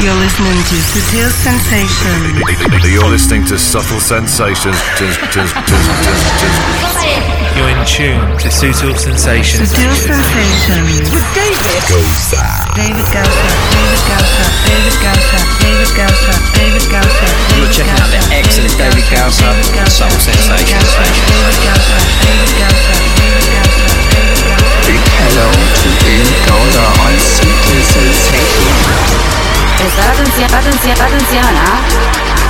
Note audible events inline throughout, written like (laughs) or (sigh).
You're listening to Sutil Sensations. You're listening to Subtle Sensations. You're in tune to Sutil Sensations. Sutil Sensations. With David Goza. David Gausa. David Gausa. David Gausa. David Gausa. David Gausa. You're checking out the excellent David Gausa, Soul Sensations. David Gausa. David Gausa. David Gausa. Big hello to David Gausa on Sutil Sensations. Prestar atención, atención, atención, ¿ah?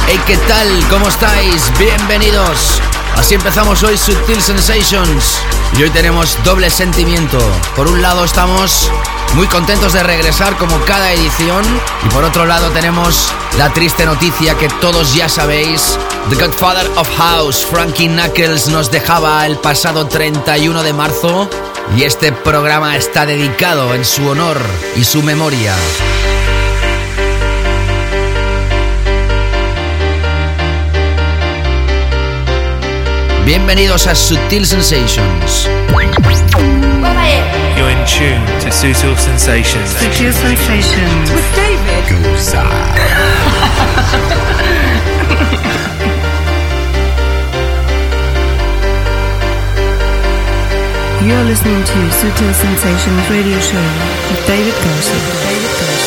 Hey, ¿qué tal? ¿Cómo estáis? Bienvenidos. Así empezamos hoy Subtil Sensations. Y hoy tenemos doble sentimiento. Por un lado estamos muy contentos de regresar como cada edición. Y por otro lado tenemos la triste noticia que todos ya sabéis. The Godfather of House, Frankie Knuckles, nos dejaba el pasado 31 de marzo. Y este programa está dedicado en su honor y su memoria. Bienvenidos a Subtil Sensations. You're in tune to Sutil Sensations. Sutil Sensations. With David Goza. You're listening to Sutil Sensations Radio Show with David Gausa. David Gausa.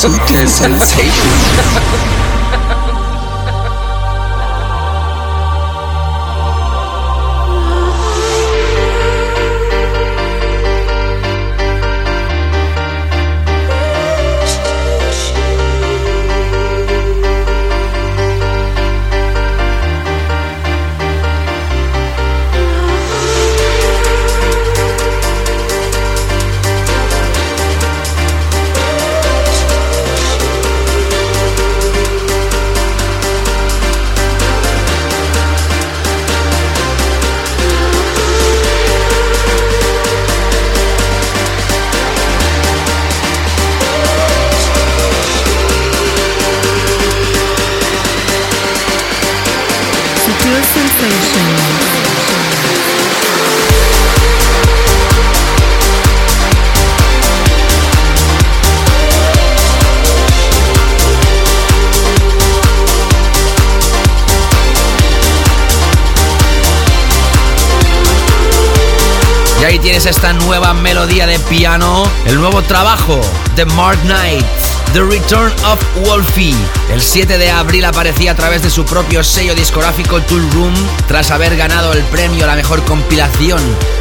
Sutil Sensations. (laughs) tienes esta nueva melodía de piano, el nuevo trabajo de Mark Knight, The Return of Wolfie. El 7 de abril aparecía a través de su propio sello discográfico Tool Room tras haber ganado el premio a la mejor compilación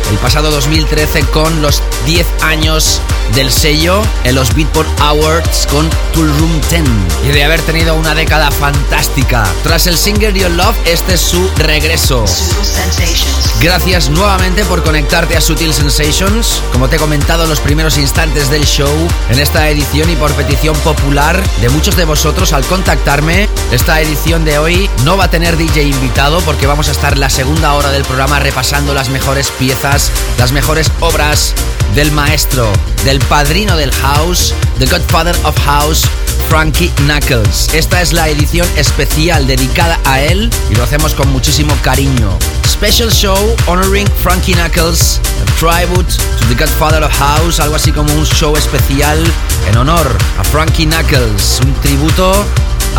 el pasado 2013 con los 10 años del sello en los Beatport Awards con Tool Room 10 y de haber tenido una década fantástica. Tras el single Your Love, este es su regreso. Gracias nuevamente por conectarte a Sutil Sensations. Como te he comentado en los primeros instantes del show, en esta edición y por petición popular de muchos de vosotros al contactarme, esta edición de hoy no va a tener DJ invitado porque vamos a estar la segunda hora del programa repasando las mejores piezas, las mejores obras del maestro, del padrino del house, the godfather of house, Frankie Knuckles. Esta es la edición especial dedicada a él y lo hacemos con muchísimo cariño. Special show honoring Frankie Knuckles, a tribute to the Godfather of House, algo así como un show especial en honor a Frankie Knuckles, un tributo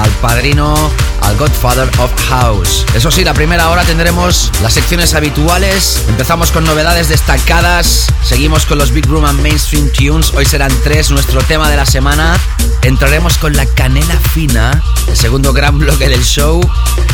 al padrino, al Godfather of House. Eso sí, la primera hora tendremos las secciones habituales. Empezamos con novedades destacadas. Seguimos con los Big Room and Mainstream Tunes. Hoy serán tres, nuestro tema de la semana. Entraremos con la canela fina, el segundo gran bloque del show.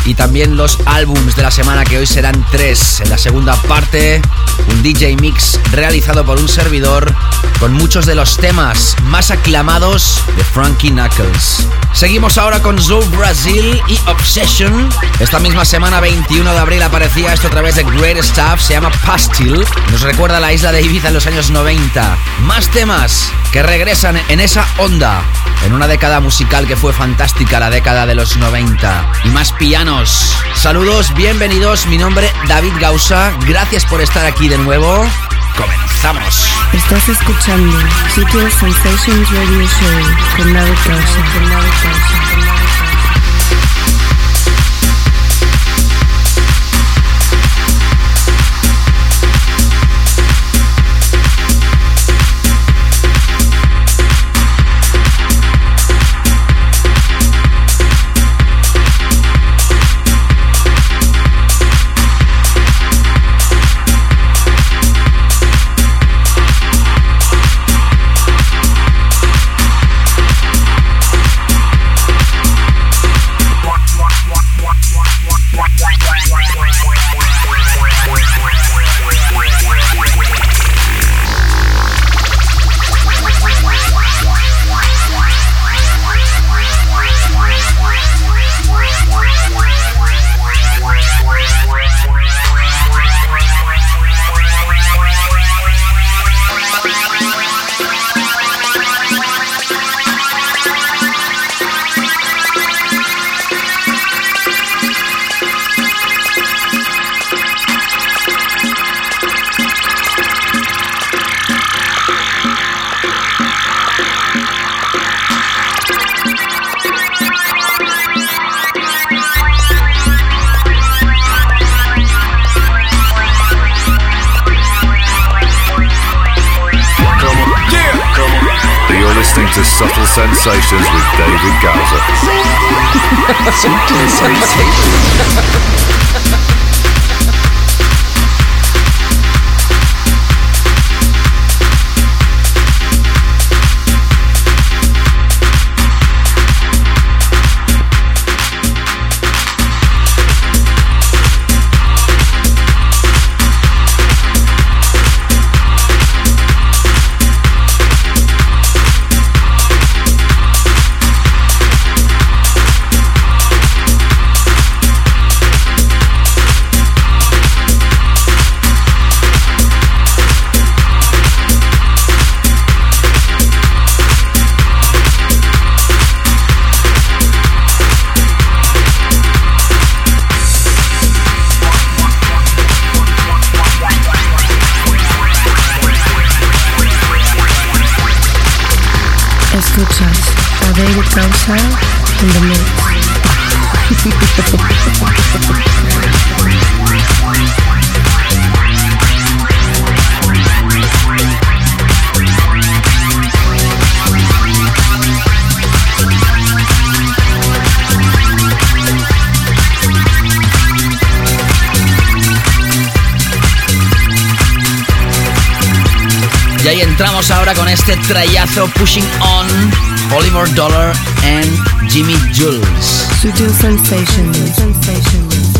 Y también los álbums de la semana, que hoy serán tres. En la segunda parte, un DJ mix realizado por un servidor con muchos de los temas más aclamados de Frankie Knuckles. Seguimos ahora con Zoe Brasil y Obsession. Esta misma semana, 21 de abril, aparecía esto a través de Great Stuff. Se llama Pastil. Nos recuerda a la isla de Ibiza en los años 90. Más temas que regresan en esa onda. En una década musical que fue fantástica, la década de los 90. Y más pianos. Saludos, bienvenidos. Mi nombre David Gausa. Gracias por estar aquí de nuevo. Comenzamos. Estás escuchando Sutil Sensations Radio Show con David Gausa. Sensations with David Gowser. (laughs) Y ahí entramos ahora con este trayazo Pushing On, Oliver Dollar and Jimmy Jules. Sutil Sensation. Sensation.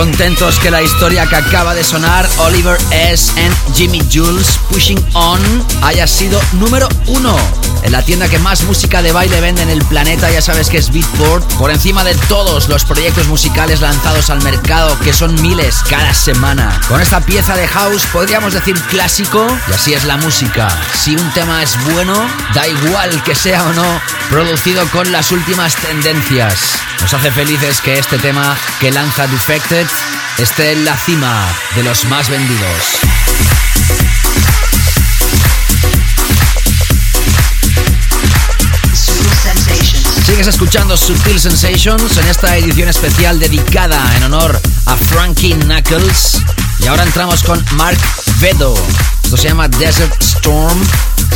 Contentos que la historia que acaba de sonar, Oliver S. and Jimmy Jules, Pushing On, haya sido número uno en la tienda que más música de baile vende en el planeta, ya sabes que es Beatport, por encima de todos los proyectos musicales lanzados al mercado, que son miles cada semana. Con esta pieza de house podríamos decir clásico, y así es la música. Si un tema es bueno, da igual que sea o no, producido con las últimas tendencias. Nos hace felices que este tema que lanza Defected esté en la cima de los más vendidos. Sigues escuchando Subtil Sensations en esta edición especial dedicada en honor a Frankie Knuckles. Y ahora entramos con Mark Vedo. Esto se llama Desert Storm.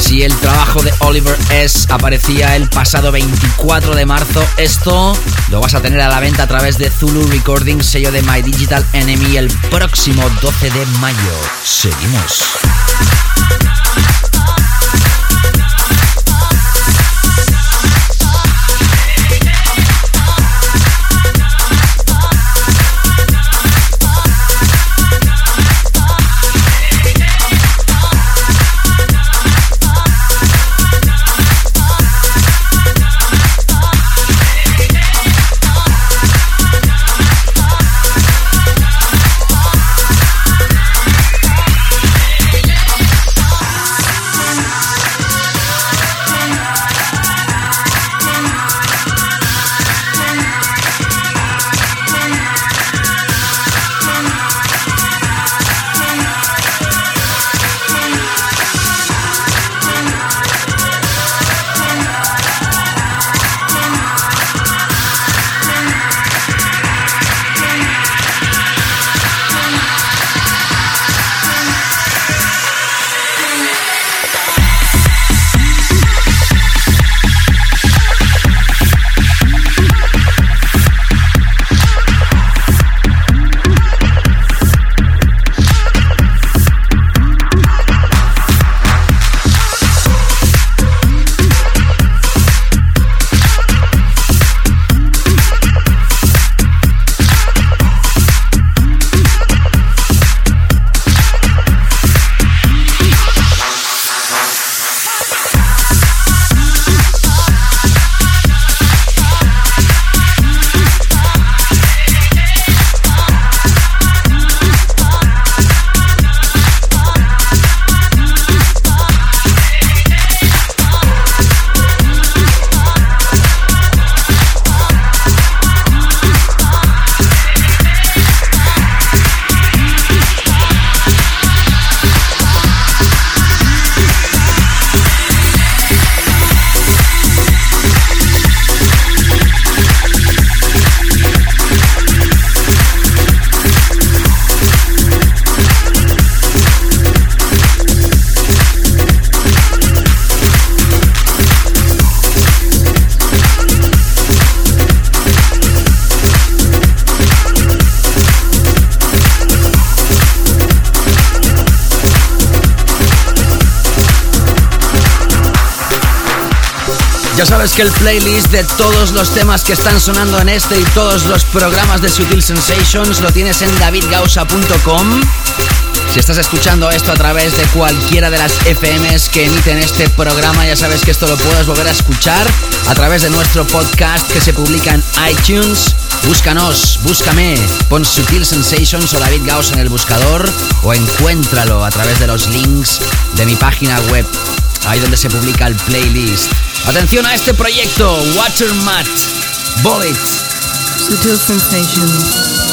Si el trabajo de Oliver S aparecía el pasado 24 de marzo, esto lo vas a tener a la venta a través de Zulu Recordings, sello de My Digital Enemy, el próximo 12 de mayo. Seguimos. Sabes que el playlist de todos los temas que están sonando en este y todos los programas de Sutil Sensations lo tienes en davidgausa.com. Si estás escuchando esto a través de cualquiera de las FMs que emiten este programa, ya sabes que esto lo puedes volver a escuchar a través de nuestro podcast que se publica en iTunes. Búscanos, búscame, pon Sutil Sensations o David Gauss en el buscador o encuéntralo a través de los links de mi página web, ahí donde se publica el playlist. Atención a este proyecto, Watermat, Bullet. Sutil Sensations.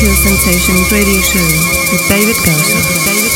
Sutil Sensations Radio Show with David Gausa.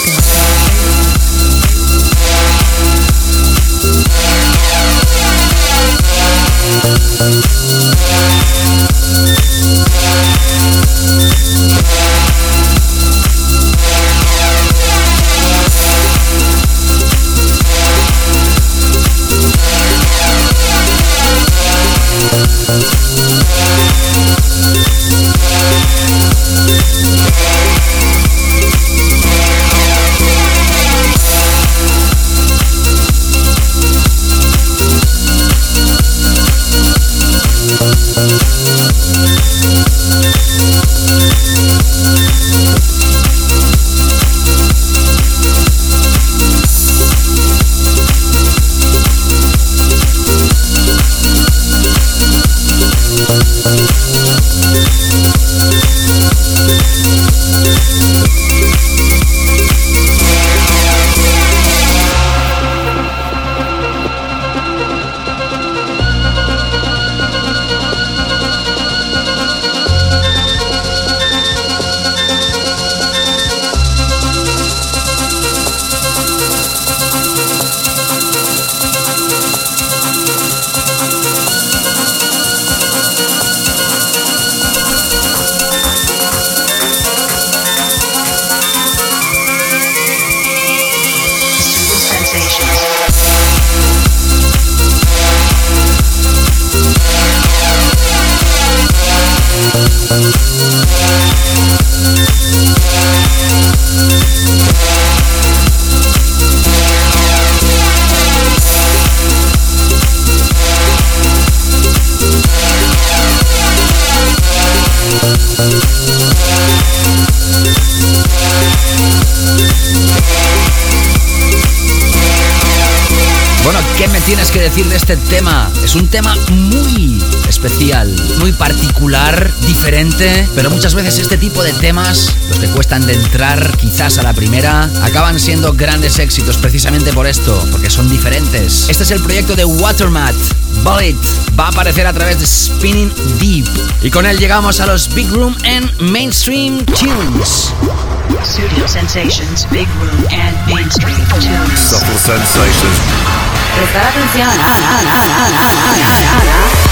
Este tema? Es un tema muy especial, muy particular, diferente, pero muchas veces este tipo de temas, los que cuestan de entrar quizás a la primera, acaban siendo grandes éxitos precisamente por esto, porque son diferentes. Este es el proyecto de Watermat. Bullet va a aparecer a través de Spinning Deep. Y con él llegamos a los Big Room and Mainstream Tunes. Studio Sensations, Big Room and Mainstream Tunes. Subtle sensations. Prestar atención. Ah, ah, ah,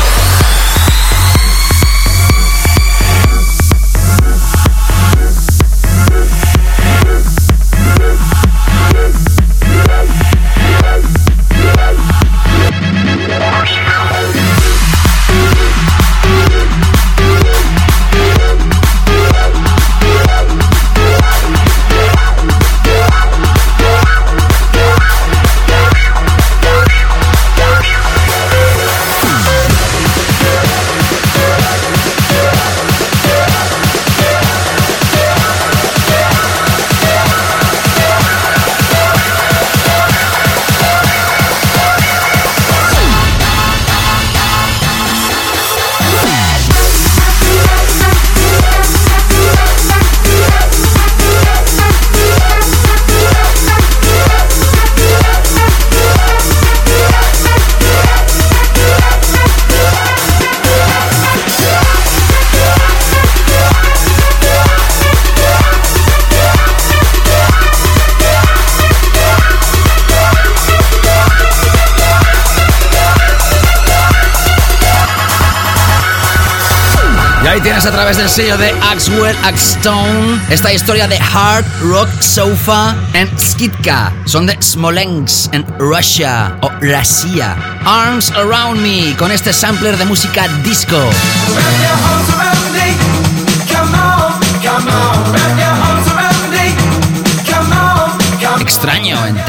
a través del sello de Axwell Axstone esta historia de Hard Rock Sofa and Skidka. Son de Smolensk en Russia o Russia. Arms Around Me con este sampler de música disco.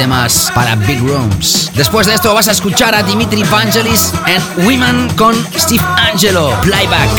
Temas para big rooms. Después de esto vas a escuchar a Dimitri Vangelis en Women con Steve Angelo, Playback.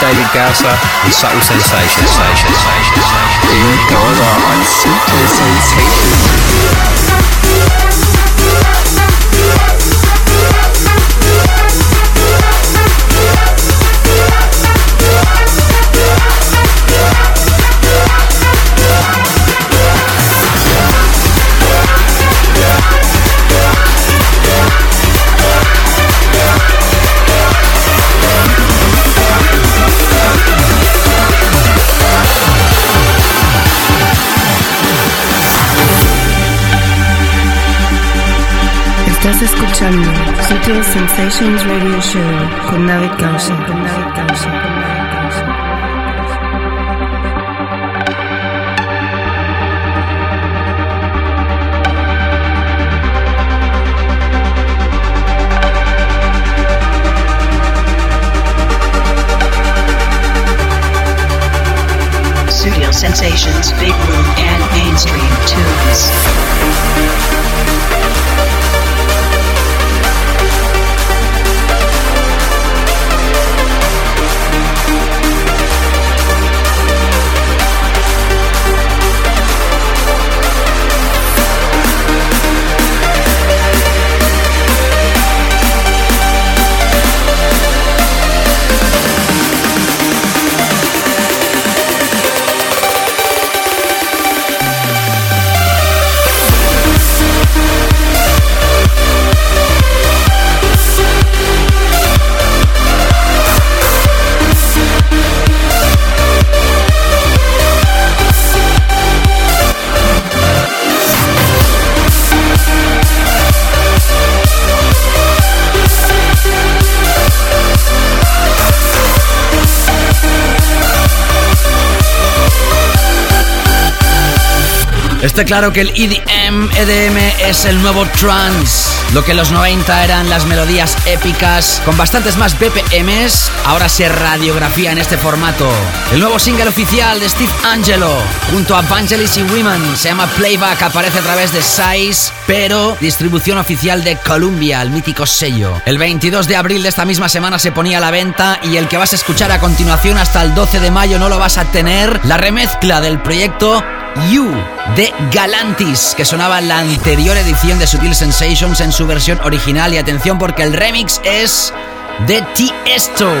David Gausser and Subtle Sensations. David Gausser on Subtle Estás escuchando Sutil Sensations Radio Show con David. Con. Studio Sensations, Big Room, and Mainstream Tunes. Está claro que el EDM, EDM es el nuevo trance. Lo que en los 90 eran las melodías épicas con bastantes más BPMs, ahora se radiografía en este formato. El nuevo single oficial de Steve Angelo junto a Vangelis y Women se llama Playback, aparece a través de Size, pero distribución oficial de Columbia, el mítico sello. El 22 de abril de esta misma semana se ponía a la venta y el que vas a escuchar a continuación hasta el 12 de mayo no lo vas a tener. La remezcla del proyecto You de Galantis, que sonaba la anterior edición de Sutil Sensations en su versión original. Y atención porque el remix es de Tiesto.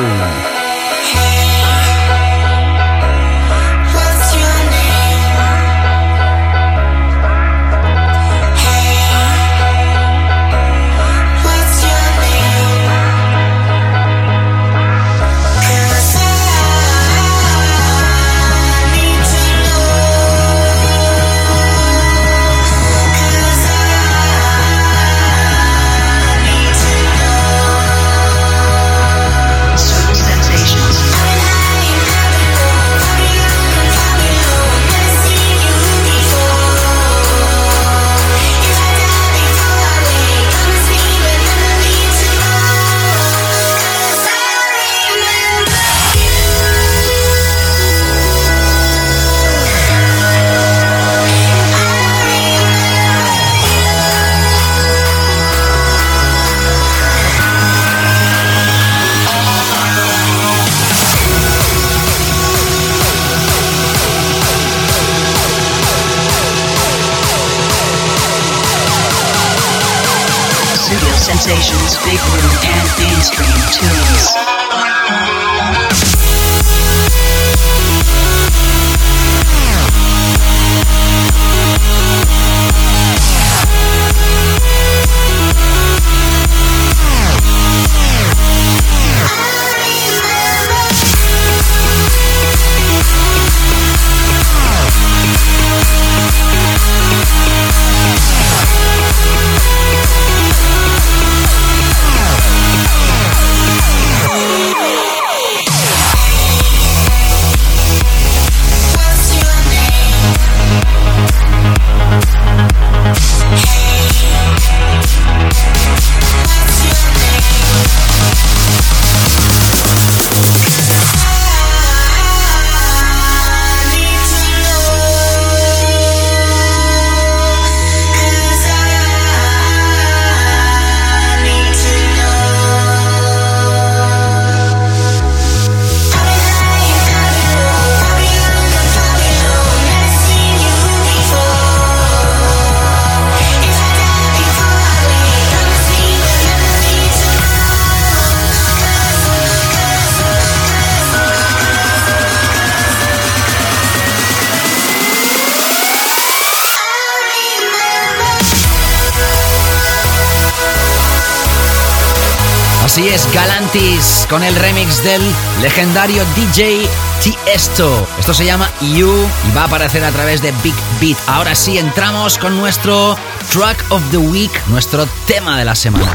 Con el remix del legendario DJ Tiesto. Esto se llama You y va a aparecer a través de Big Beat. Ahora sí, entramos con nuestro Track of the Week, nuestro tema de la semana.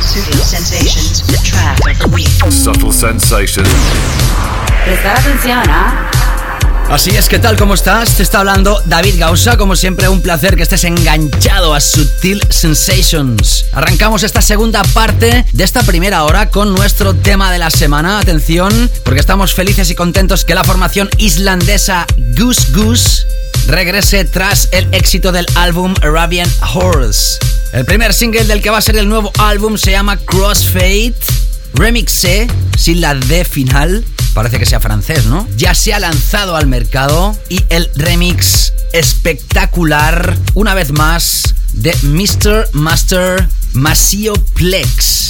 Studio Sensations, the track of the week. Subtle sensations. Prestar atención, ¿ah? Así es, ¿qué tal? ¿Cómo estás? Te está hablando David Gausa. Como siempre, un placer que estés enganchado a Sutil Sensations. Arrancamos esta segunda parte de esta primera hora con nuestro tema de la semana. Atención, porque estamos felices y contentos que la formación islandesa Goose Goose regrese tras el éxito del álbum Arabian Horse. El primer single del que va a ser el nuevo álbum se llama Crossfade. Remix C, sin la D final, parece que sea francés, ¿no? Ya se ha lanzado al mercado y el remix espectacular, una vez más, de Mr. Master Masio Plex.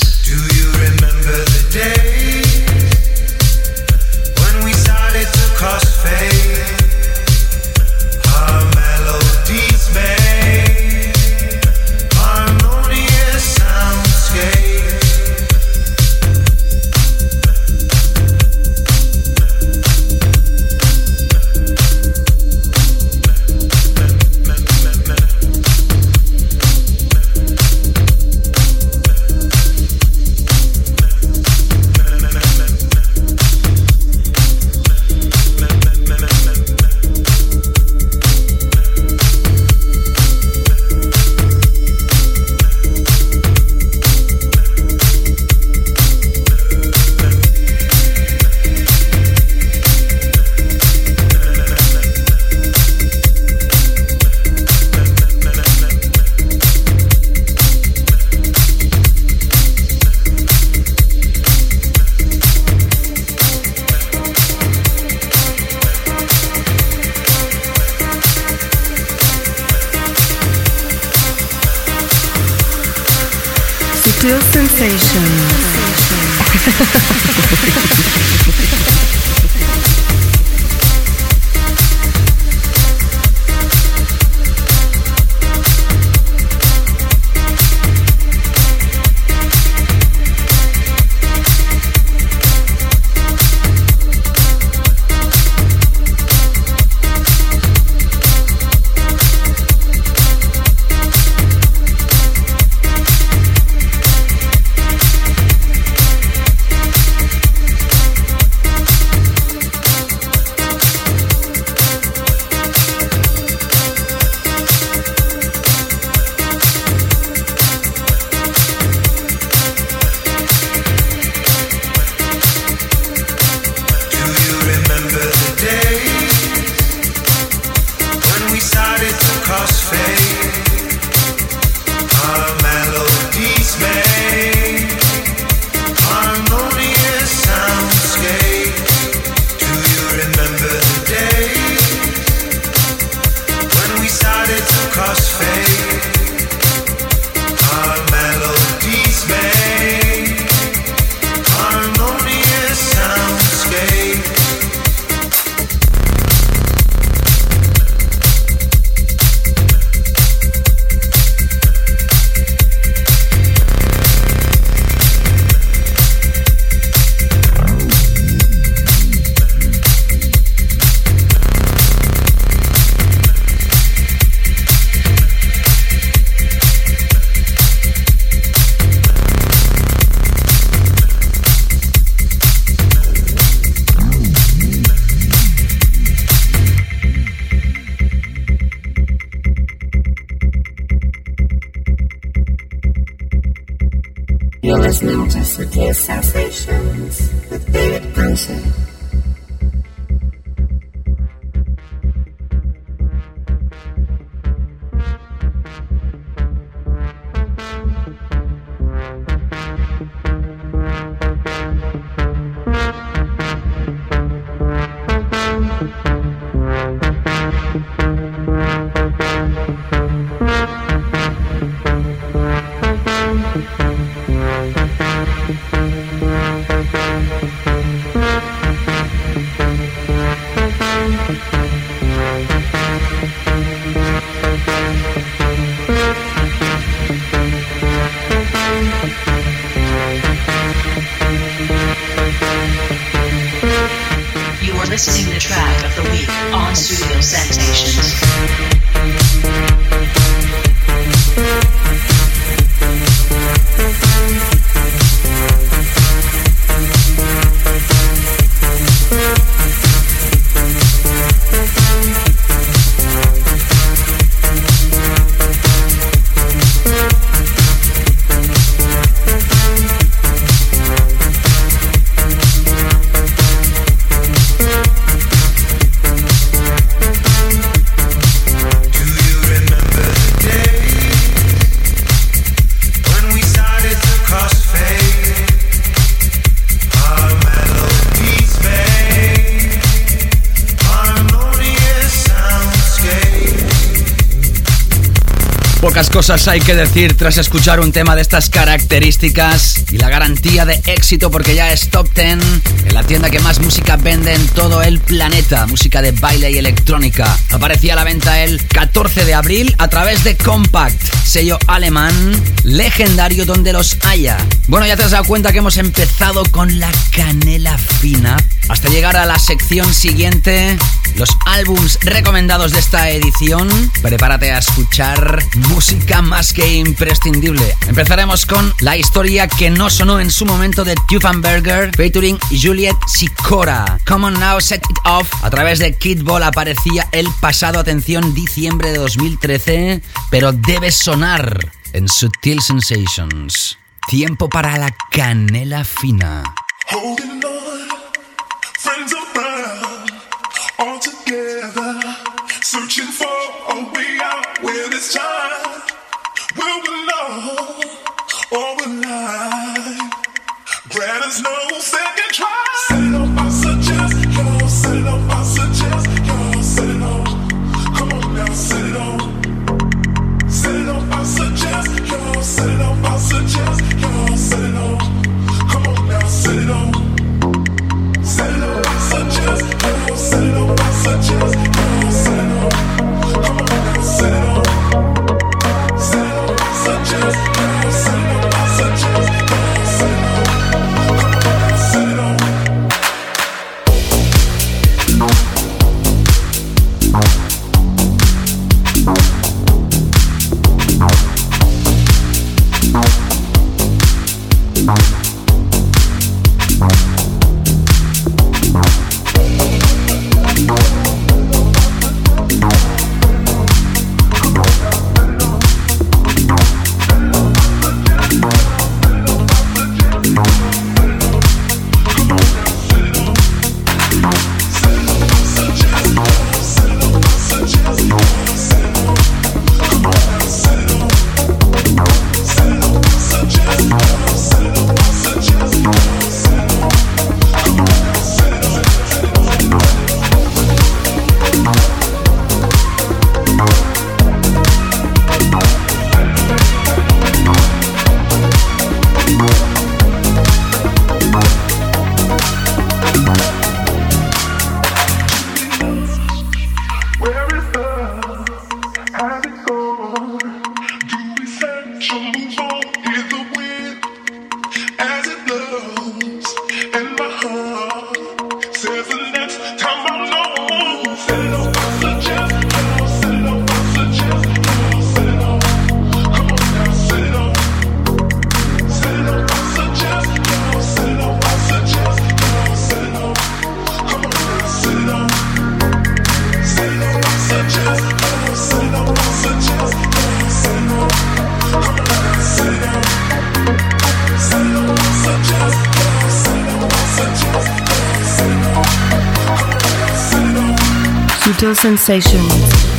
Cosas hay que decir tras escuchar un tema de estas características y la garantía de éxito porque ya es top 10 en la tienda que más música vende en todo el planeta, música de baile y electrónica. Aparecía a la venta el 14 de abril a través de Compact, sello alemán legendario donde los haya. Bueno, ya te has dado cuenta que hemos empezado con la canela fina hasta llegar a la sección siguiente los álbums recomendados de esta edición. Prepárate a escuchar música más que imprescindible. Empezaremos con la historia que no sonó en su momento de Tufanberger featuring Juliet Sicora. Come on now, set it off. A través de Kid Ball aparecía el pasado, atención, diciembre de 2013, pero debe sonar en Sutil Sensations. Tiempo para la canela fina. Searching for a way out where this time will belong or will lie. Grant no second Subtle Sensations.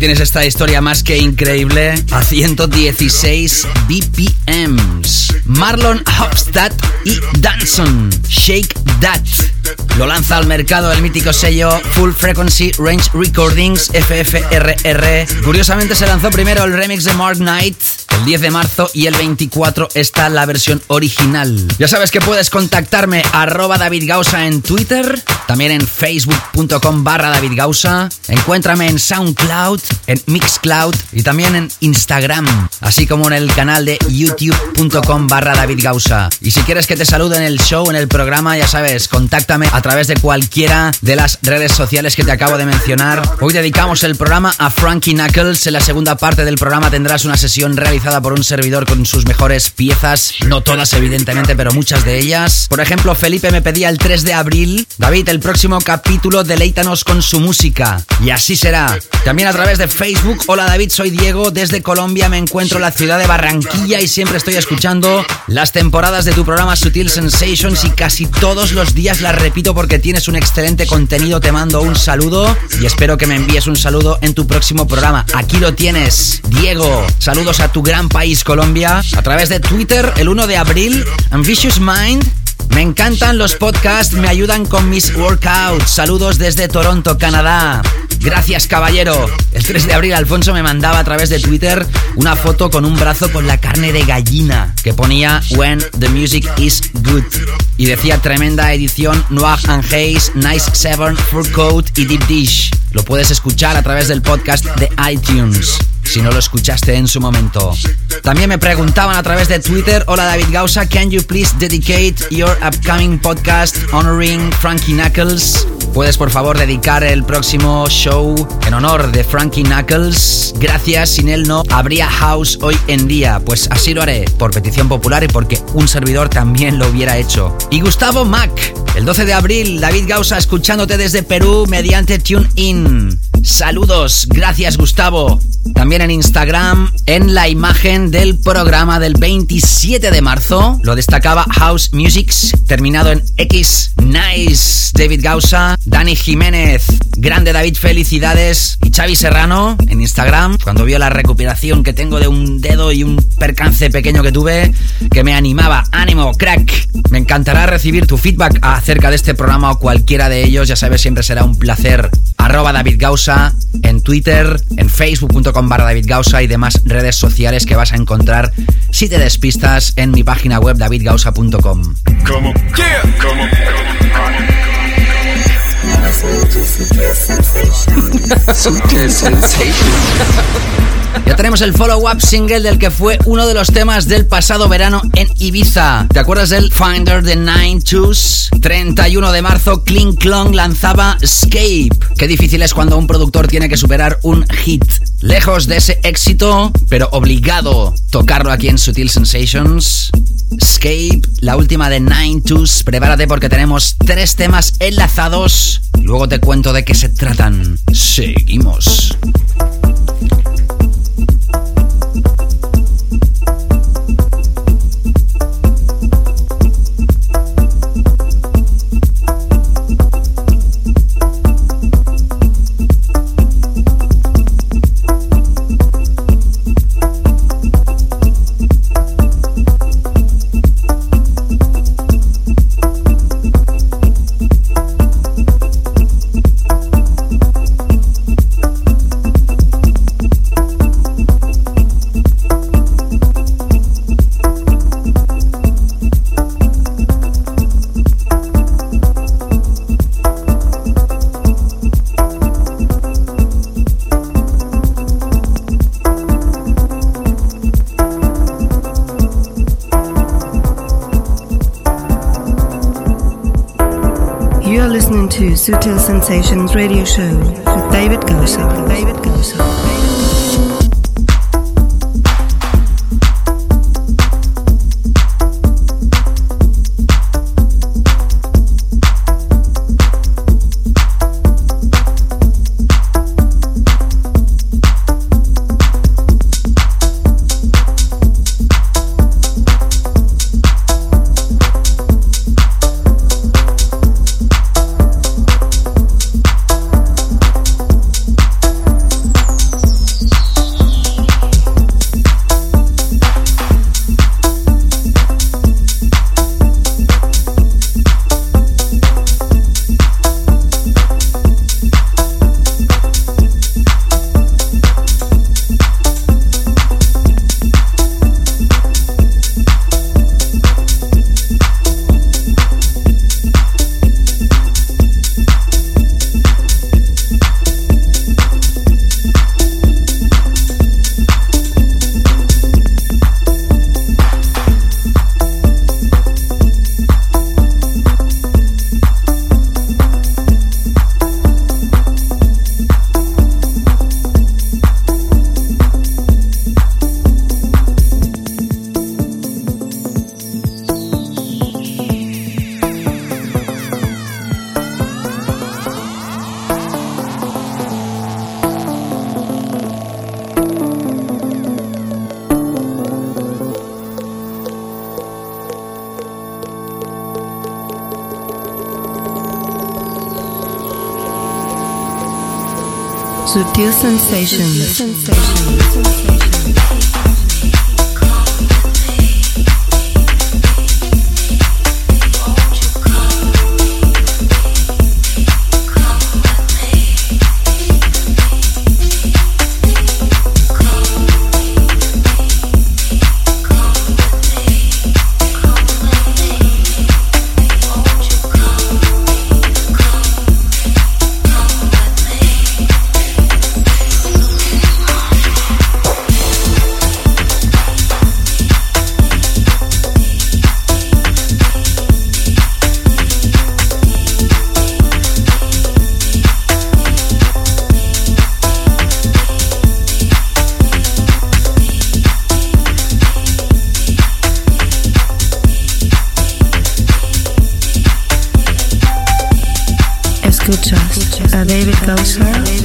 Tienes esta historia más que increíble a 116 BPMs. Marlon Hofstad y Danson, Shake That. Lo lanza al mercado el mítico sello Full Frequency Range Recordings FFRR. Curiosamente se lanzó primero el remix de Mark Knight el 10 de marzo y el 24 está la versión original. Ya sabes que puedes contactarme arroba David en Twitter, también en facebook.com barra David Gausa. Encuéntrame en SoundCloud, en Mixcloud y también en Instagram, así como en el canal de youtube.com barra David. Y si quieres que te salude en el show, en el programa, ya sabes, contáctame a través de cualquiera de las redes sociales que te acabo de mencionar. Hoy dedicamos el programa a Frankie Knuckles. En la segunda parte del programa tendrás una sesión realizada por un servidor con sus mejores piezas, no todas evidentemente, pero muchas de ellas. Por ejemplo, Felipe me pedía el 3 de abril, David, el próximo capítulo, deleítanos con su música. Y así será. También a través de Facebook, hola David, soy Diego, desde Colombia me encuentro en la ciudad de Barranquilla y siempre estoy escuchando las temporadas de tu programa Sutil Sensations y casi todos los días las repito porque tienes un excelente contenido. Te mando un saludo y espero que me envíes un saludo en tu próximo programa. Aquí lo tienes, Diego. Saludos a tu gran país, Colombia. A través de Twitter, el 1 de abril, Ambitious Mind me encantan los podcasts, me ayudan con mis workouts. Saludos desde Toronto, Canadá. Gracias, caballero. El 3 de abril Alfonso me mandaba a través de Twitter una foto con un brazo con la carne de gallina que ponía When the music is good. Y decía tremenda edición Noir and Hayes, Nice Seven, Fur Coat y Deep Dish. Lo puedes escuchar a través del podcast de iTunes si no lo escuchaste en su momento. También me preguntaban a través de Twitter, hola David Gausa, can you please dedicate your upcoming podcast honoring Frankie Knuckles? Puedes por favor dedicar el próximo show en honor de Frankie Knuckles. Gracias, sin él no habría house hoy en día. Pues así lo haré, por petición popular y porque un servidor también lo hubiera hecho. Y Gustavo Mac, el 12 de abril, David Gausa escuchándote desde Perú mediante TuneIn. Saludos, gracias Gustavo. También en Instagram, en la imagen del programa del 27 de marzo, lo destacaba House Musics, terminado en X. Nice, David Gausa, Dani Jiménez, grande David, felicidades. Y Xavi Serrano en Instagram, cuando vio la recuperación que tengo de un dedo y un percance pequeño que tuve, que me animaba. Ánimo, crack. Me encantará recibir tu feedback acerca de este programa o cualquiera de ellos, ya sabes, siempre será un placer. Arroba David Gausa en Twitter, en facebook.com barra David Gausa y demás redes sociales que vas a encontrar si te despistas en mi página web davidgausa.com. (laughs) Ya tenemos el follow-up single del que fue uno de los temas del pasado verano en Ibiza. ¿Te acuerdas del Finder the Nine Choose? 31 de marzo, Kling Klong lanzaba Escape. Qué difícil es cuando un productor tiene que superar un hit. Lejos de ese éxito, pero obligado tocarlo aquí en Sutil Sensations. Escape, la última de Nine Twos. Prepárate porque tenemos tres temas enlazados. Luego te cuento de qué se tratan. Seguimos. To Sutil Sensations Radio Show with David Gosa. David Gosa. closer.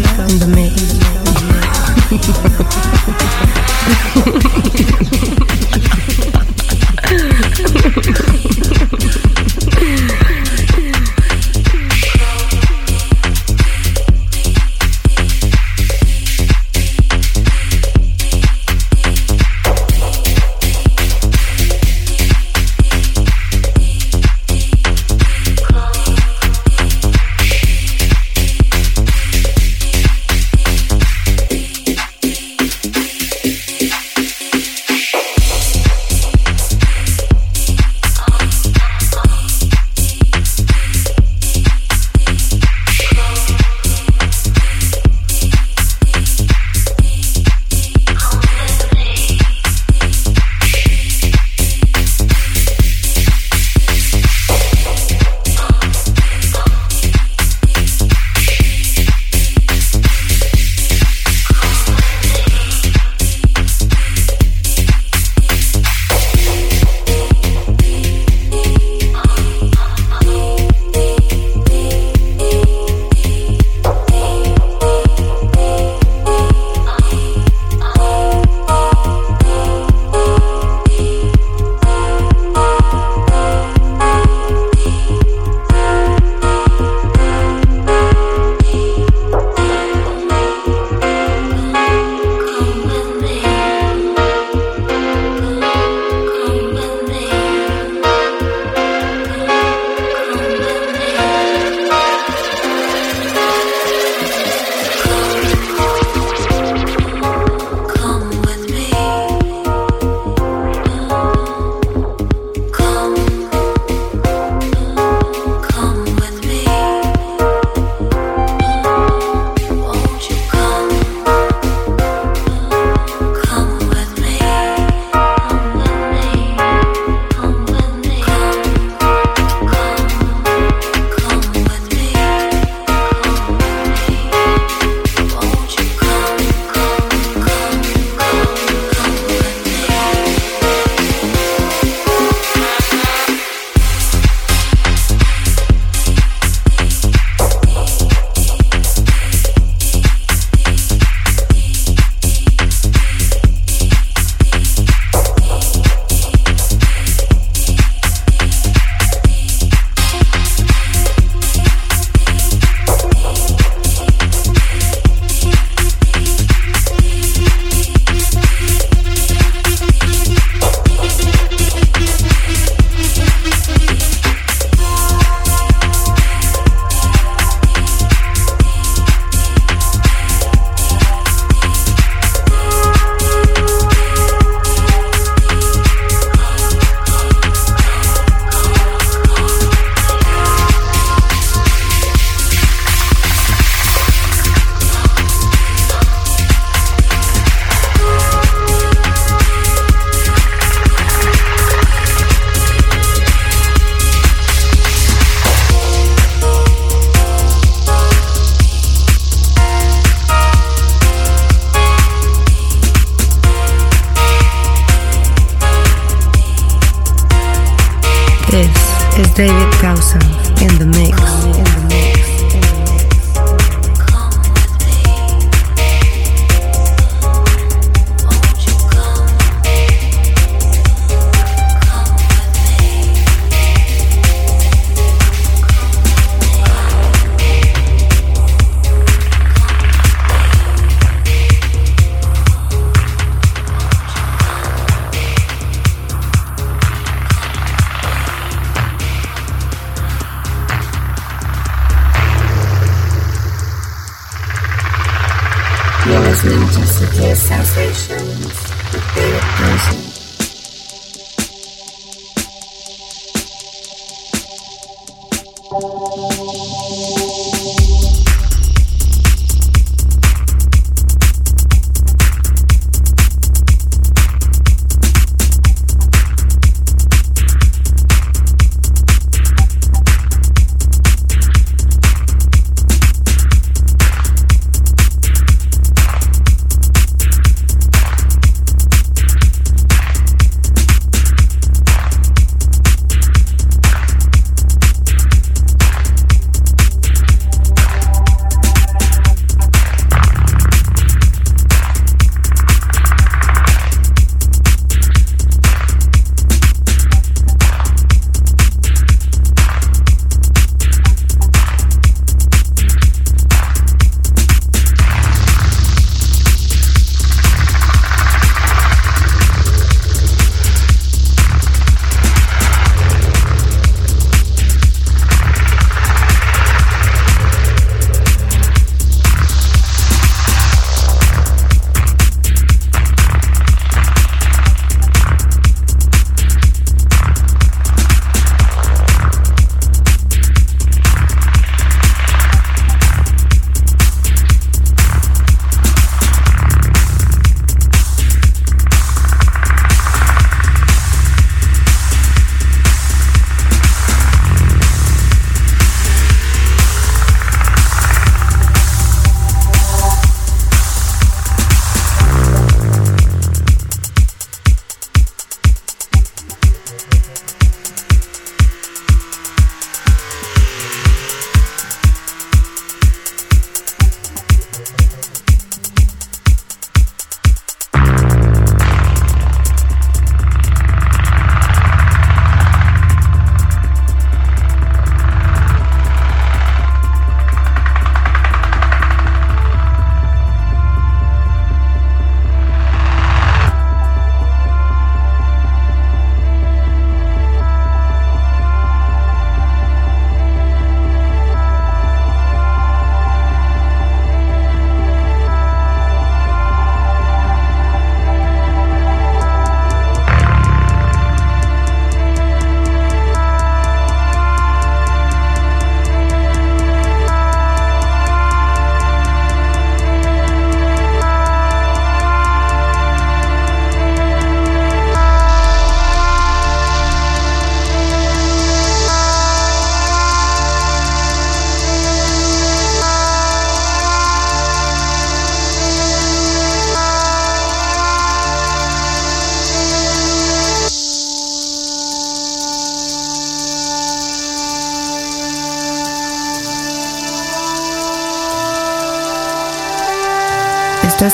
David Cousin in the mix.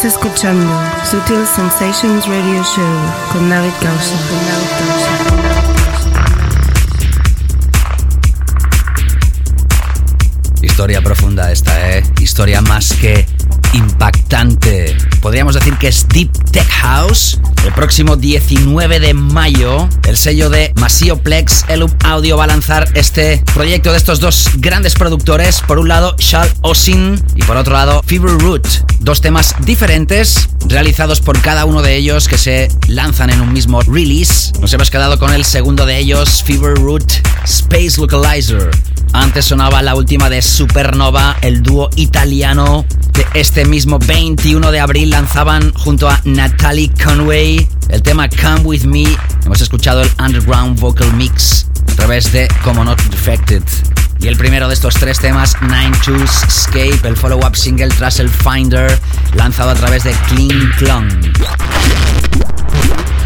Estás escuchando Sutil Sensations Radio Show con David Gausa. Historia profunda esta, ¿eh? Historia más que impactante. Podríamos decir que es Deep Tech House. El próximo 19 de mayo, el sello de Masioplex Elup Audio va a lanzar este proyecto de estos dos grandes productores. Por un lado, Charles Osin y por otro lado, Fever Root. Dos temas diferentes realizados por cada uno de ellos que se lanzan en un mismo release. Nos hemos quedado con el segundo de ellos, Fever Root Space Localizer. Antes sonaba la última de Supernova, el dúo italiano de este mismo 21 de abril lanzaban junto a Natalie Conway el tema Come With Me. Hemos escuchado el Underground Vocal Mix a través de Como Not Defected. Y el primero de estos tres temas, Nine Choose Escape, el follow-up single tras el Finder, lanzado a través de Clean Clung.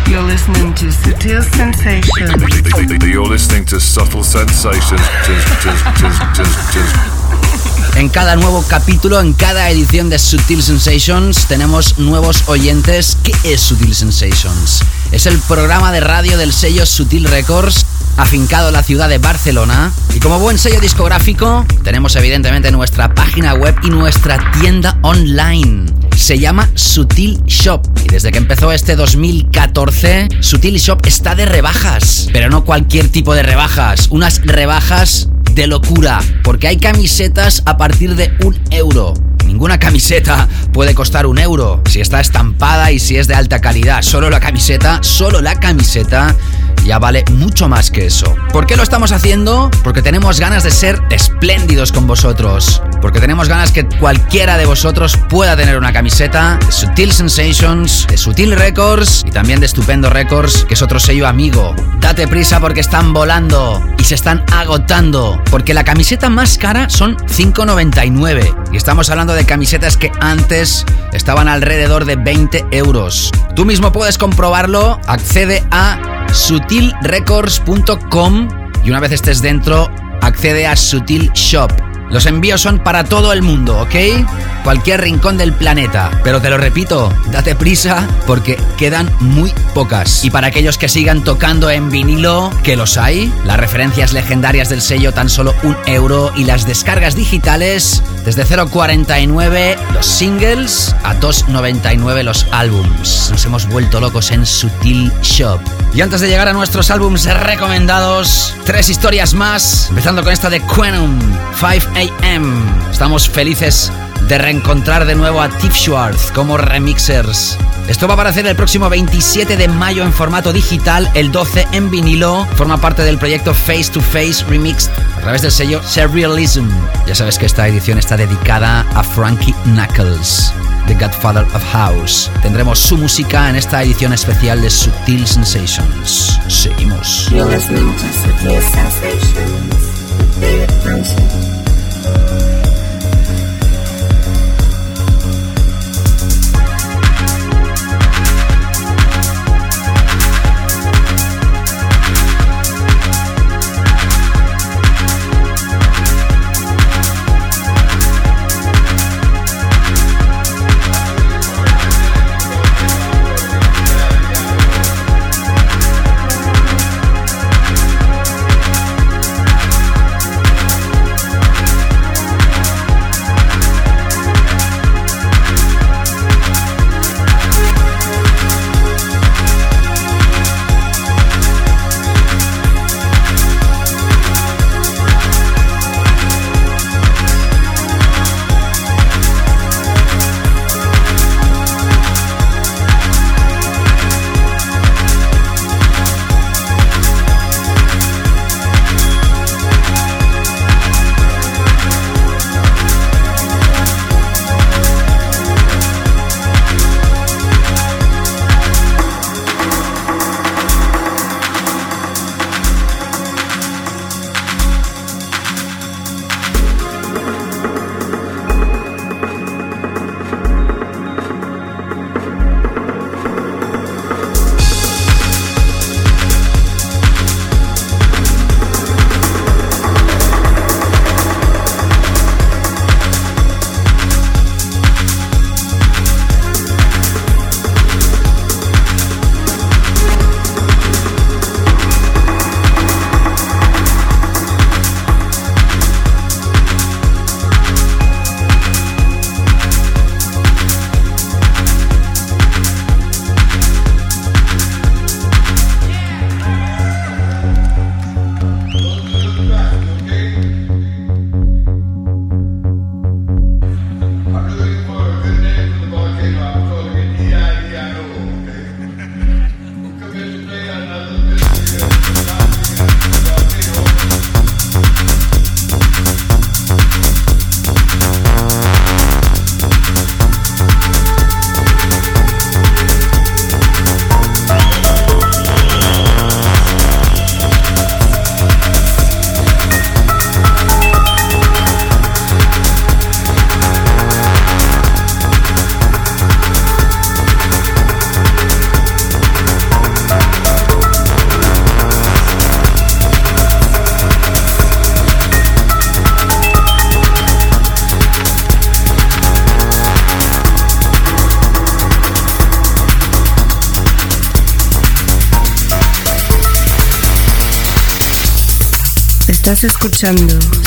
You're listening to Sutil Sensations. You're listening to Subtle Sensations. En cada nuevo capítulo, en cada edición de Sutil Sensations, tenemos nuevos oyentes. ¿Qué es Sutil Sensations? Es el programa de radio del sello Sutil Records, afincado en la ciudad de Barcelona. Y como buen sello discográfico, tenemos evidentemente nuestra página web y nuestra tienda online. Se llama Sutil Shop. Y desde que empezó este 2014, Sutil Shop está de rebajas. Pero no cualquier tipo de rebajas. Unas rebajas de locura, porque hay camisetas a partir de un euro. Ninguna camiseta puede costar un euro si está estampada y si es de alta calidad. Solo la camiseta, solo la camiseta ya vale mucho más que eso. ¿Por qué lo estamos haciendo? Porque tenemos ganas de ser espléndidos con vosotros. Porque tenemos ganas que cualquiera de vosotros pueda tener una camiseta de Sutil Sensations, de Sutil Records y también de Estupendo Records, que es otro sello amigo. Date prisa porque están volando y se están agotando. Porque la camiseta más cara son 5,99. Y estamos hablando de camisetas que antes estaban alrededor de 20 euros. Tú mismo puedes comprobarlo. Accede a sutilrecords.com y una vez estés dentro, accede a Sutil Shop. Los envíos son para todo el mundo, ¿ok? Cualquier rincón del planeta. Pero te lo repito, date prisa porque quedan muy pocas. Y para aquellos que sigan tocando en vinilo, que los hay, las referencias legendarias del sello tan solo un euro y las descargas digitales desde 0,49 los singles a 2,99 los álbums. Nos hemos vuelto locos en Sutil Shop. Y antes de llegar a nuestros álbums recomendados, tres historias más, empezando con esta de Quanum, 5 AM. Estamos felices de reencontrar de nuevo a Tiff Schwartz como remixers. Esto va a aparecer el próximo 27 de mayo en formato digital, el 12 en vinilo. Forma parte del proyecto Face to Face Remixed a través del sello Surrealism. Ya sabes que esta edición está dedicada a Frankie Knuckles. The Godfather of House. Tendremos su música en esta edición especial de Sutil Sensations. Seguimos.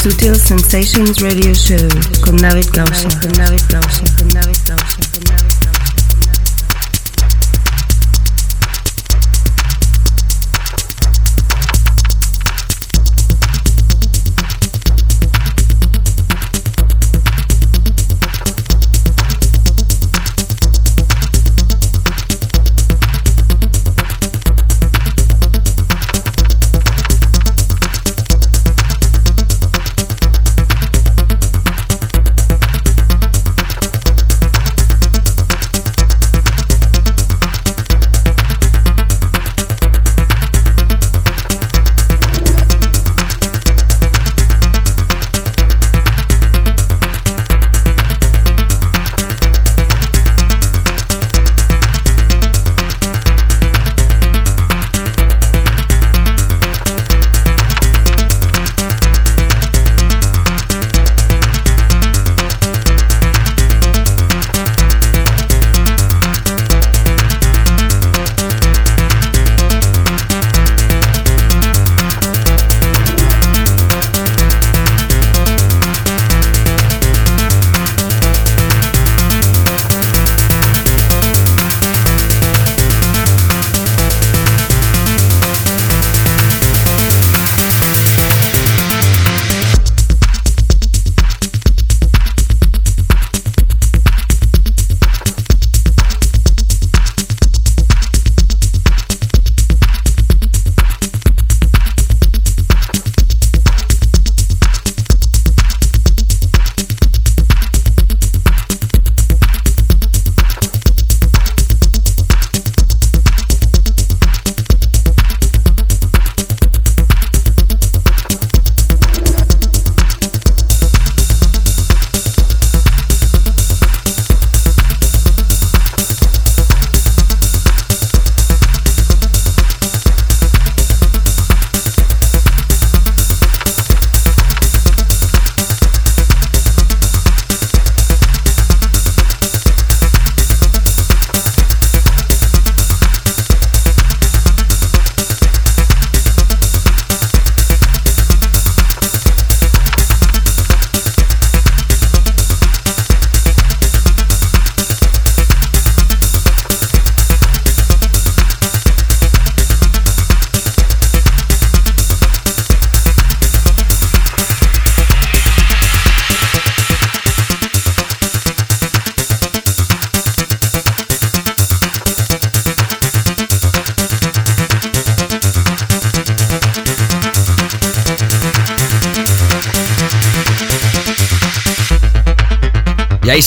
Sutil Sensations Radio Show con David Gausa.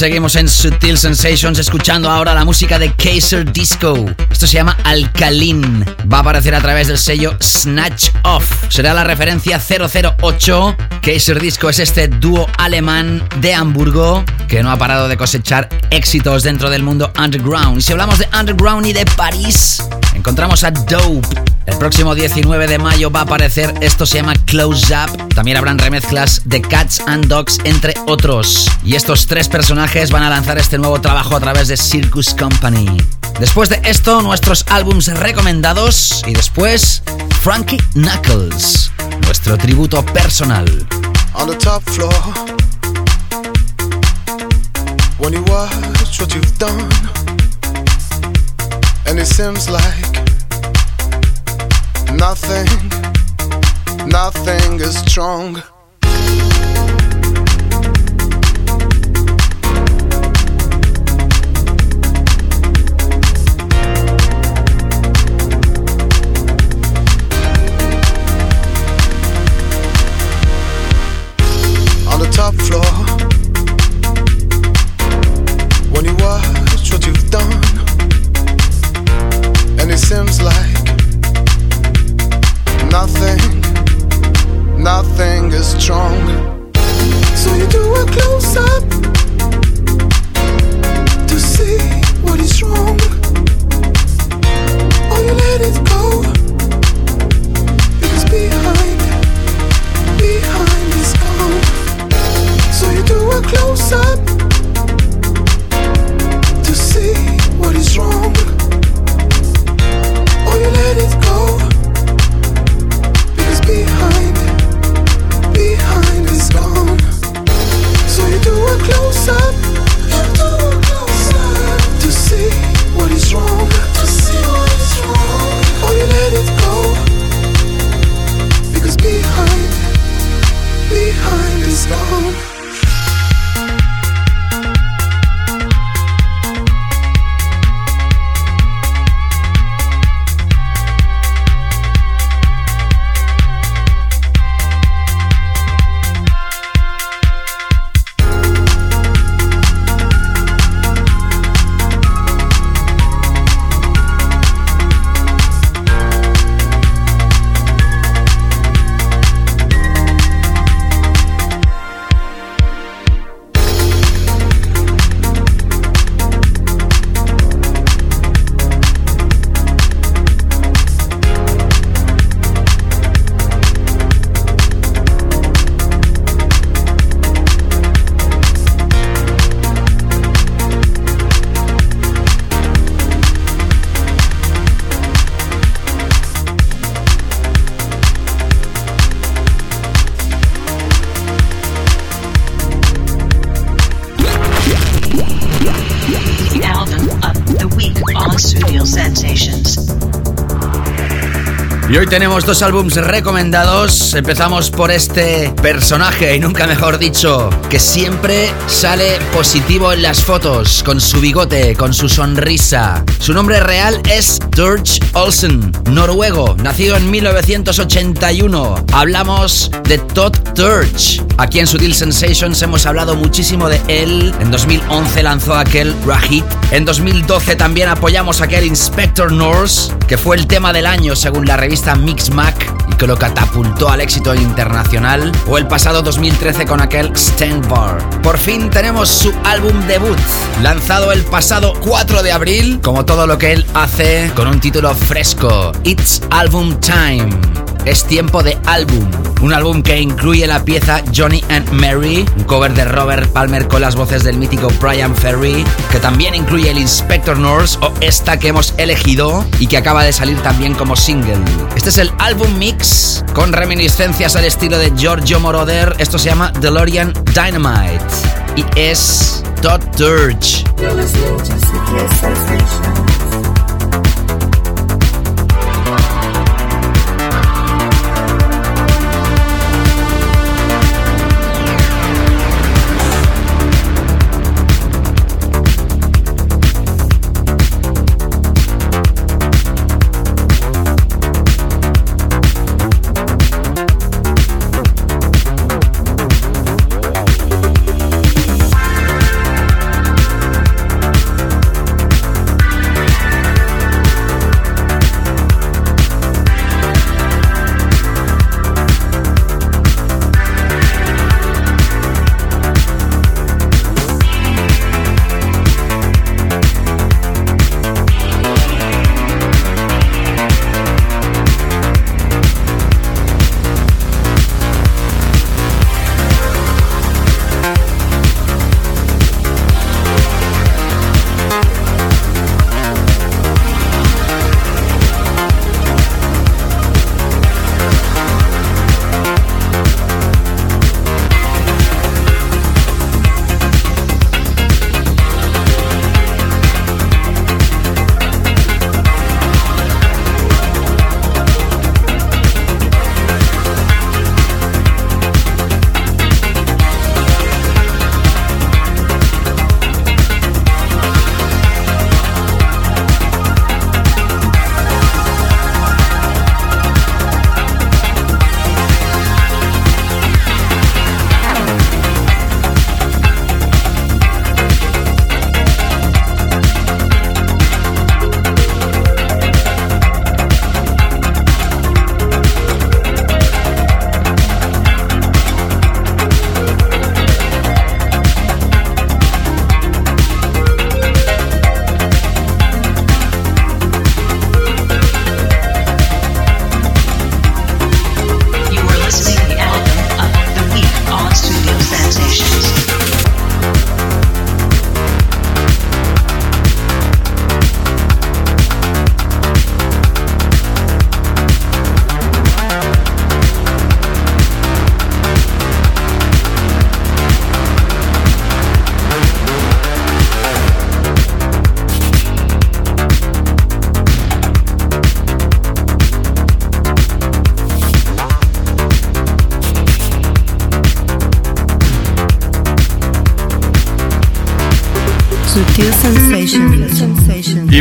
Seguimos en Sutil Sensations escuchando ahora la música de Kaiser Disco. Esto se llama Alcalin. Va a aparecer a través del sello Snatch Off. Será la referencia 008. Kaiser Disco es este dúo alemán de Hamburgo que no ha parado de cosechar éxitos dentro del mundo underground. Y si hablamos de underground y de París, encontramos a Dope. Próximo 19 de mayo va a aparecer, esto se llama Close Up. También habrán remezclas de Cats and Dogs, entre otros. Y estos tres personajes van a lanzar este nuevo trabajo a través de Circus Company. Después de esto, nuestros álbums recomendados y después Frankie Knuckles, nuestro tributo personal. On the top floor, when you watch what you've done, and it seems like nothing, nothing is strong. Tenemos dos álbums recomendados. Empezamos por este personaje, y nunca mejor dicho, que siempre sale positivo en las fotos, con su bigote, con su sonrisa. Su nombre real es Turch Olsen, noruego, nacido en 1981. Hablamos de Todd Turch. Aquí en Sutil Sensations hemos hablado muchísimo de él. En 2011 lanzó aquel Rahit. En 2012 también apoyamos aquel Inspector Norse, que fue el tema del año según la revista Mixmag y que lo catapultó al éxito internacional. O el pasado 2013 con aquel Stand Bar. Por fin tenemos su álbum debut, lanzado el pasado 4 de abril, como todo lo que él hace, con un título fresco: It's Album Time. Es tiempo de álbum. Un álbum que incluye la pieza Johnny and Mary, un cover de Robert Palmer con las voces del mítico Brian Ferry, que también incluye el Inspector Norse o esta que hemos elegido y que acaba de salir también como single. Este es el álbum mix con reminiscencias al estilo de Giorgio Moroder. Esto se llama DeLorean Dynamite y es Todd Dirge.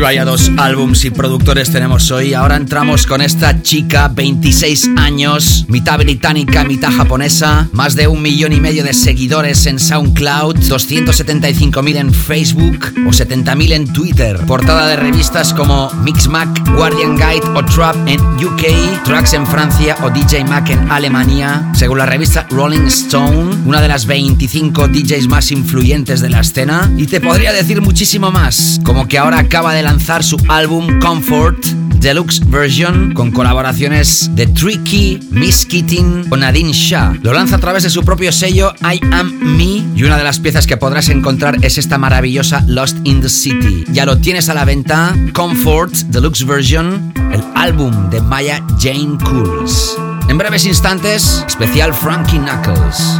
Vaya dos álbums y productores tenemos hoy. Ahora entramos con esta chica, 26 años, mitad británica, mitad japonesa, más de un millón y medio de seguidores en SoundCloud, 275.000 en Facebook o 70.000 en Twitter. Portada de revistas como Mixmag, Guardian Guide o Trap en UK, Tracks en Francia o DJ Mac en Alemania. Según la revista Rolling Stone, una de las 25 DJs más influyentes de la escena. Y te podría decir muchísimo más, como que ahora acaba de lanzar su álbum Comfort Deluxe Version con colaboraciones de Tricky, Miss Keating o Nadine Shah. Lo lanza a través de su propio sello I Am Me y una de las piezas que podrás encontrar es esta maravillosa Lost in the City. Ya lo tienes a la venta, Comfort Deluxe Version, el álbum de Maya Jane Cools. En breves instantes, especial Frankie Knuckles.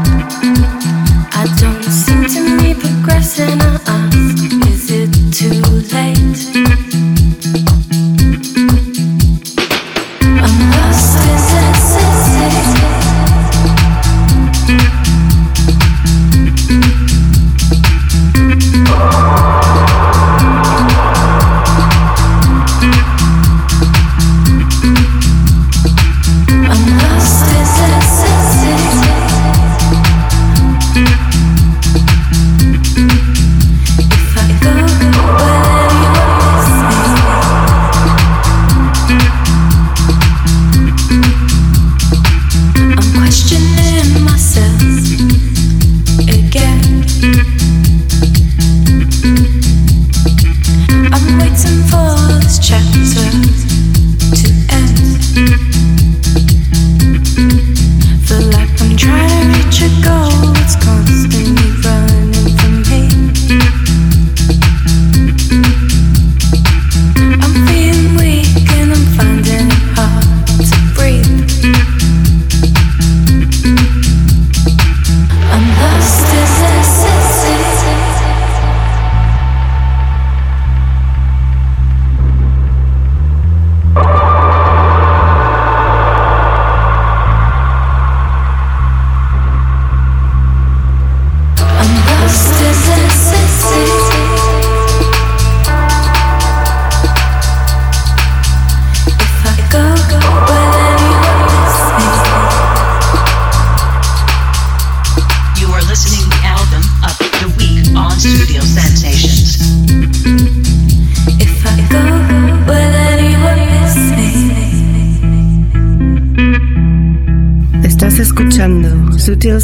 Too late?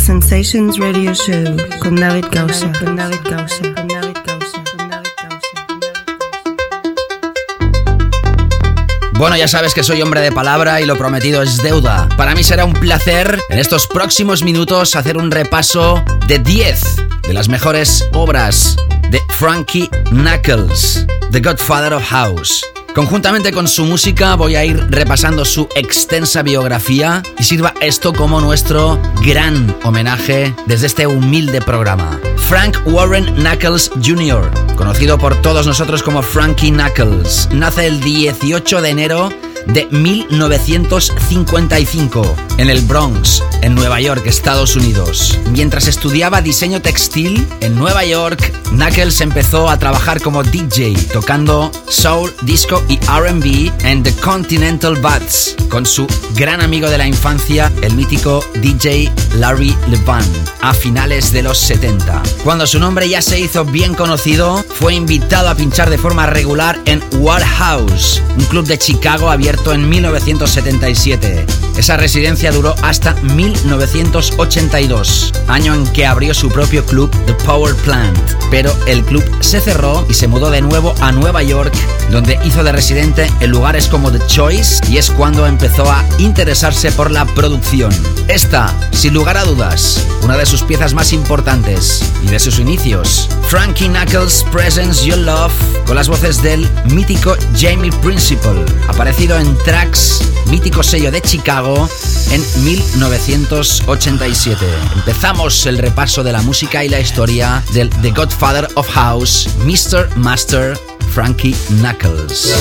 Sensations Radio Show con David Gausa. Con David Gausa. Con David Gausa. Con David Bueno, ya sabes que soy hombre de palabra y lo prometido es deuda. Para mí será un placer en estos próximos minutos hacer un repaso de 10 de las mejores obras de Frankie Knuckles, The Godfather of House. Conjuntamente con su música voy a ir repasando su extensa biografía y sirva esto como nuestro gran homenaje desde este humilde programa. Frank Warren Knuckles Jr., conocido por todos nosotros como Frankie Knuckles, nace el 18 de enero de 1955 en el Bronx, en Nueva York, Estados Unidos. Mientras estudiaba diseño textil en Nueva York, Knuckles empezó a trabajar como DJ, tocando soul, disco y RB en The Continental Bats con su gran amigo de la infancia, el mítico DJ Larry Levan, a finales de los 70. Cuando su nombre ya se hizo bien conocido, fue invitado a pinchar de forma regular en Warehouse, un club de Chicago abierto en 1977. Esa residencia duró hasta 1982, año en que abrió su propio club, The Power Plant. Pero el club se cerró y se mudó de nuevo a Nueva York, donde hizo de residente en lugares como The Choice y es cuando empezó a interesarse por la producción. Esta, sin lugar a dudas, una de sus piezas más importantes y de sus inicios. Frankie Knuckles Presents Your Love con las voces del mítico Jamie Principal, aparecido en Tracks, mítico sello de Chicago, en 1987. Empezamos el repaso de la música y la historia del The Godfather of House, Mr. Master Frankie Knuckles.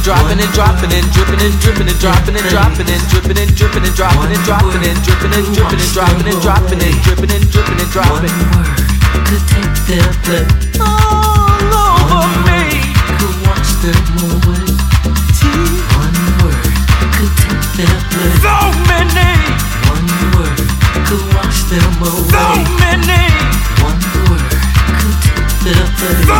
and dropping and dropping and dripping and dripping and dropping and dropping and dripping and dripping and dropping and dropping and dripping and dripping and dropping and dropping and dripping and dripping and dropping. One word could take their breath all over me. Could watch them away. One word could take their breath. So many. One word could wash them away. So many. One word could take their breath.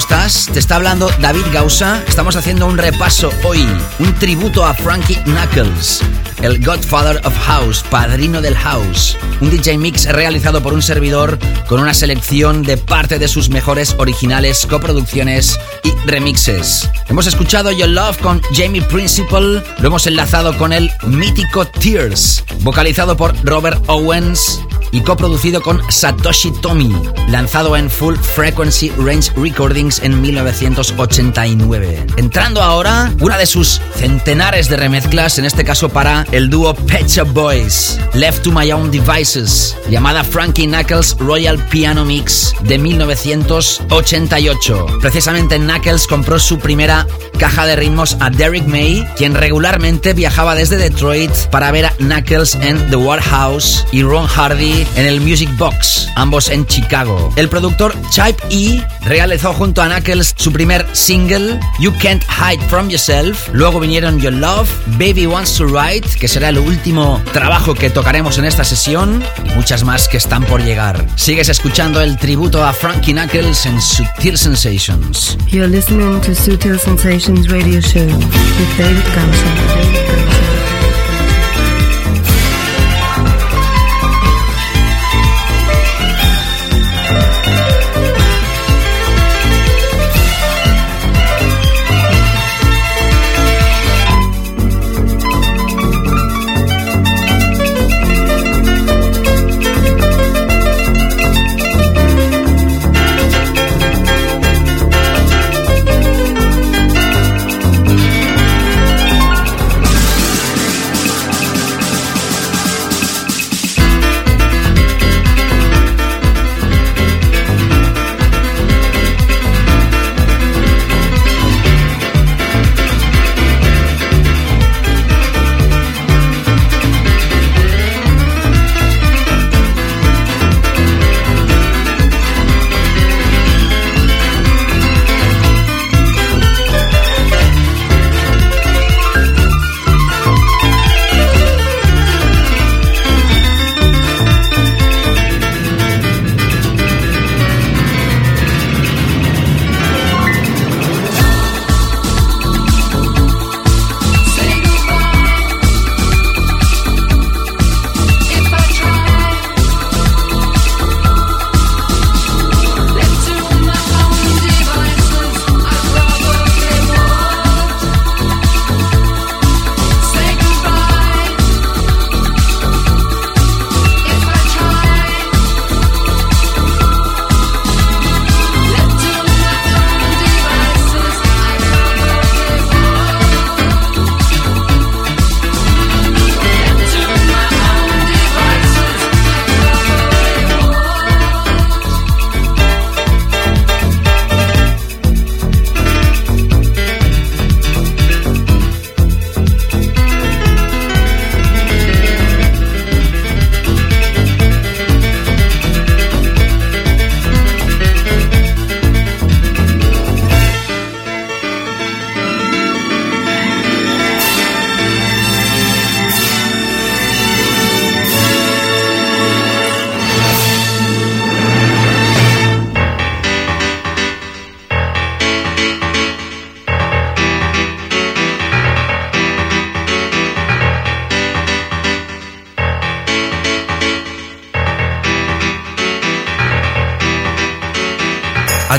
estás? Te está hablando David Gausa. Estamos haciendo un repaso hoy, un tributo a Frankie Knuckles, el Godfather of House, padrino del house. Un DJ mix realizado por un servidor con una selección de parte de sus mejores originales, coproducciones y remixes. Hemos escuchado Your Love con Jamie Principal, lo hemos enlazado con el mítico Tears, vocalizado por Robert Owens y coproducido con Satoshi Tomi, lanzado en Full Frequency Range Recordings en 1989. Entrando ahora, una de sus centenares de remezclas, en este caso para el dúo Pet Boys, Left to My Own Devices, llamada Frankie Knuckles Royal Piano Mix de 1988. Precisamente Knuckles compró su primera caja de ritmos a Derek May, quien regularmente viajaba desde Detroit para ver a Knuckles en The Warehouse y Ron Hardy en el Music Box, ambos en Chicago. El productor Chip E realizó junto a Knuckles su primer single, You Can't Hide From Yourself. Luego vinieron Your Love, Baby Wants to Ride, que será el último trabajo que tocaremos en esta sesión, y muchas más que están por llegar. Sigues escuchando el tributo a Frankie Knuckles en Sutil Sensations. You're listening to Sutil Sensations Radio Show with David.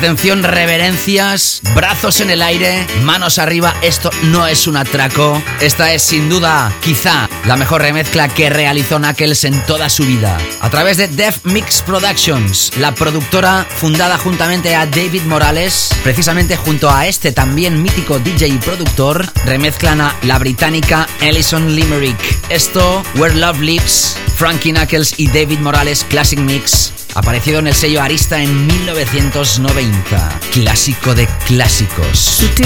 Atención, reverencias, brazos en el aire, manos arriba. Esto no es un atraco. Esta es sin duda, quizá, la mejor remezcla que realizó Knuckles en toda su vida. A través de Def Mix Productions, la productora fundada juntamente a David Morales, precisamente junto a este también mítico DJ y productor, remezclan a la británica Ellison Limerick. Esto, Where Love Lives, Frankie Knuckles y David Morales Classic Mix aparecido en el sello Arista en 1990. Clásico de clásicos. Sutil.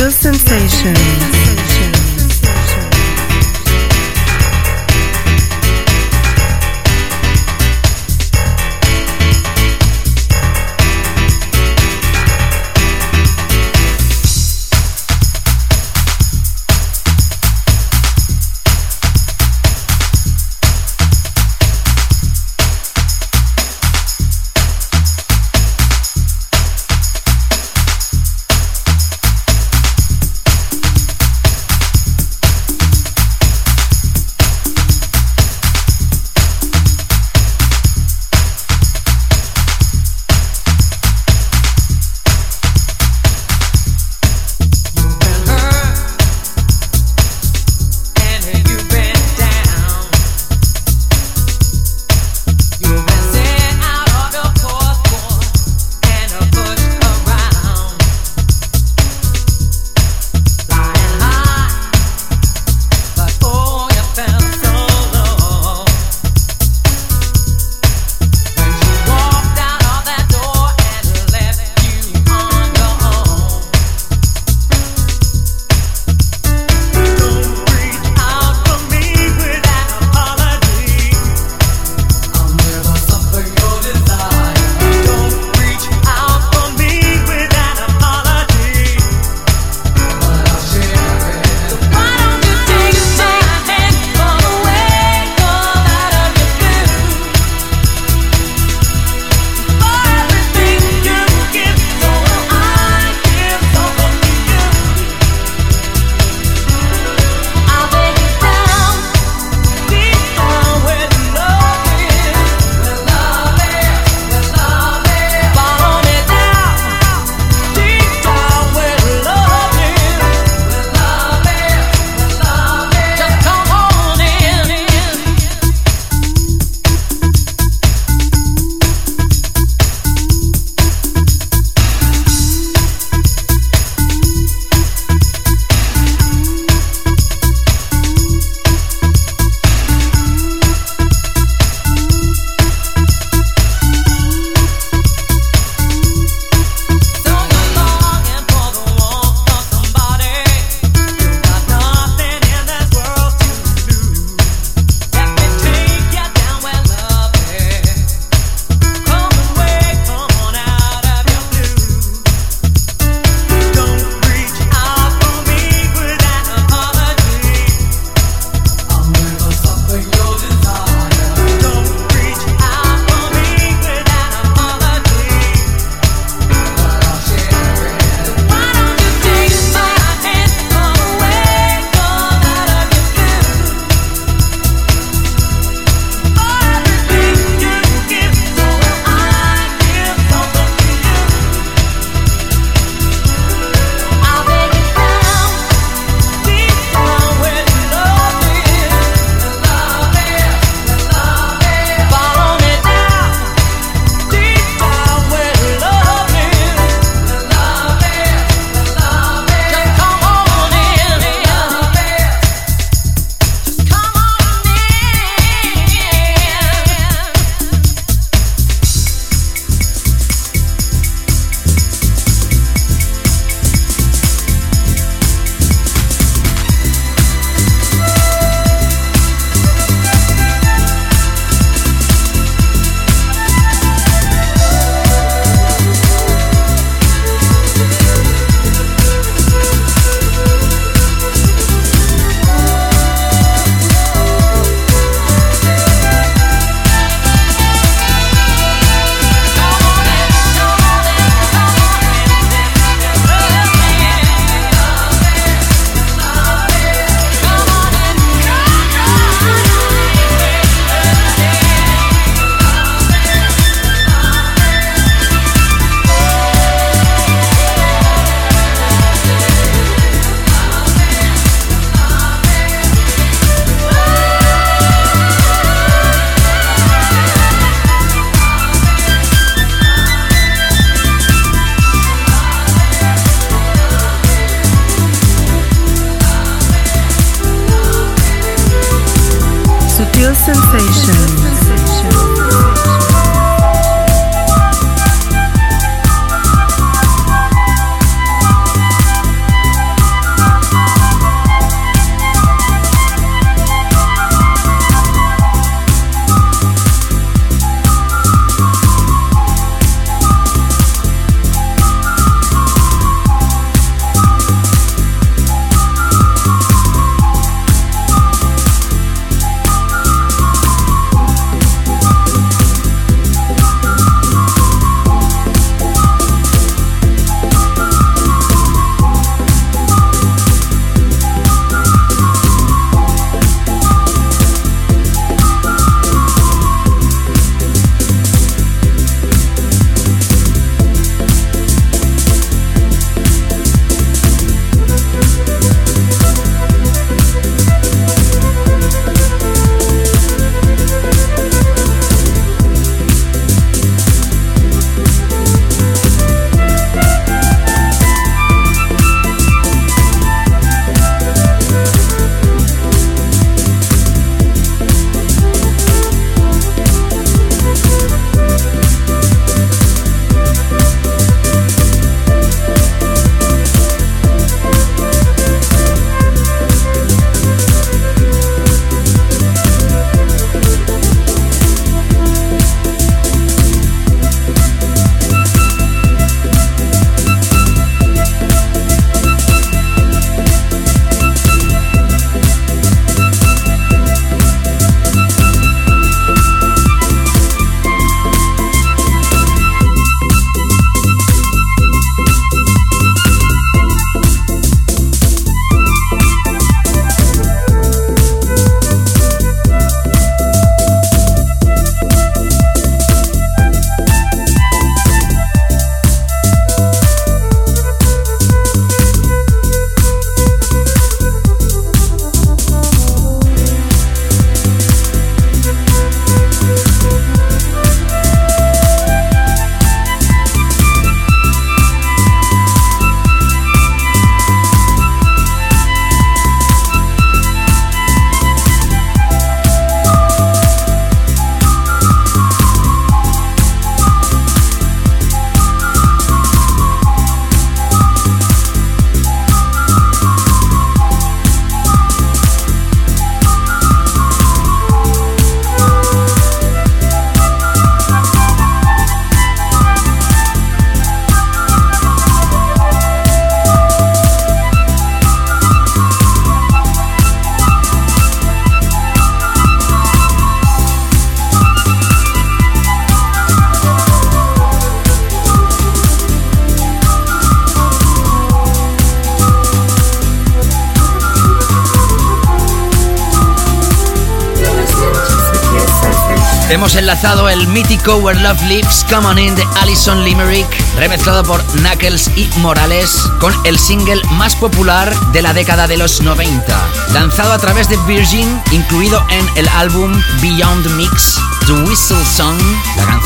Hemos enlazado el mítico Where Love Lives Come On In de Alison Limerick, remezclado por Knuckles y Morales, con el single más popular de la década de los 90, lanzado a través de Virgin, incluido en el álbum Beyond Mix. The Whistle Song,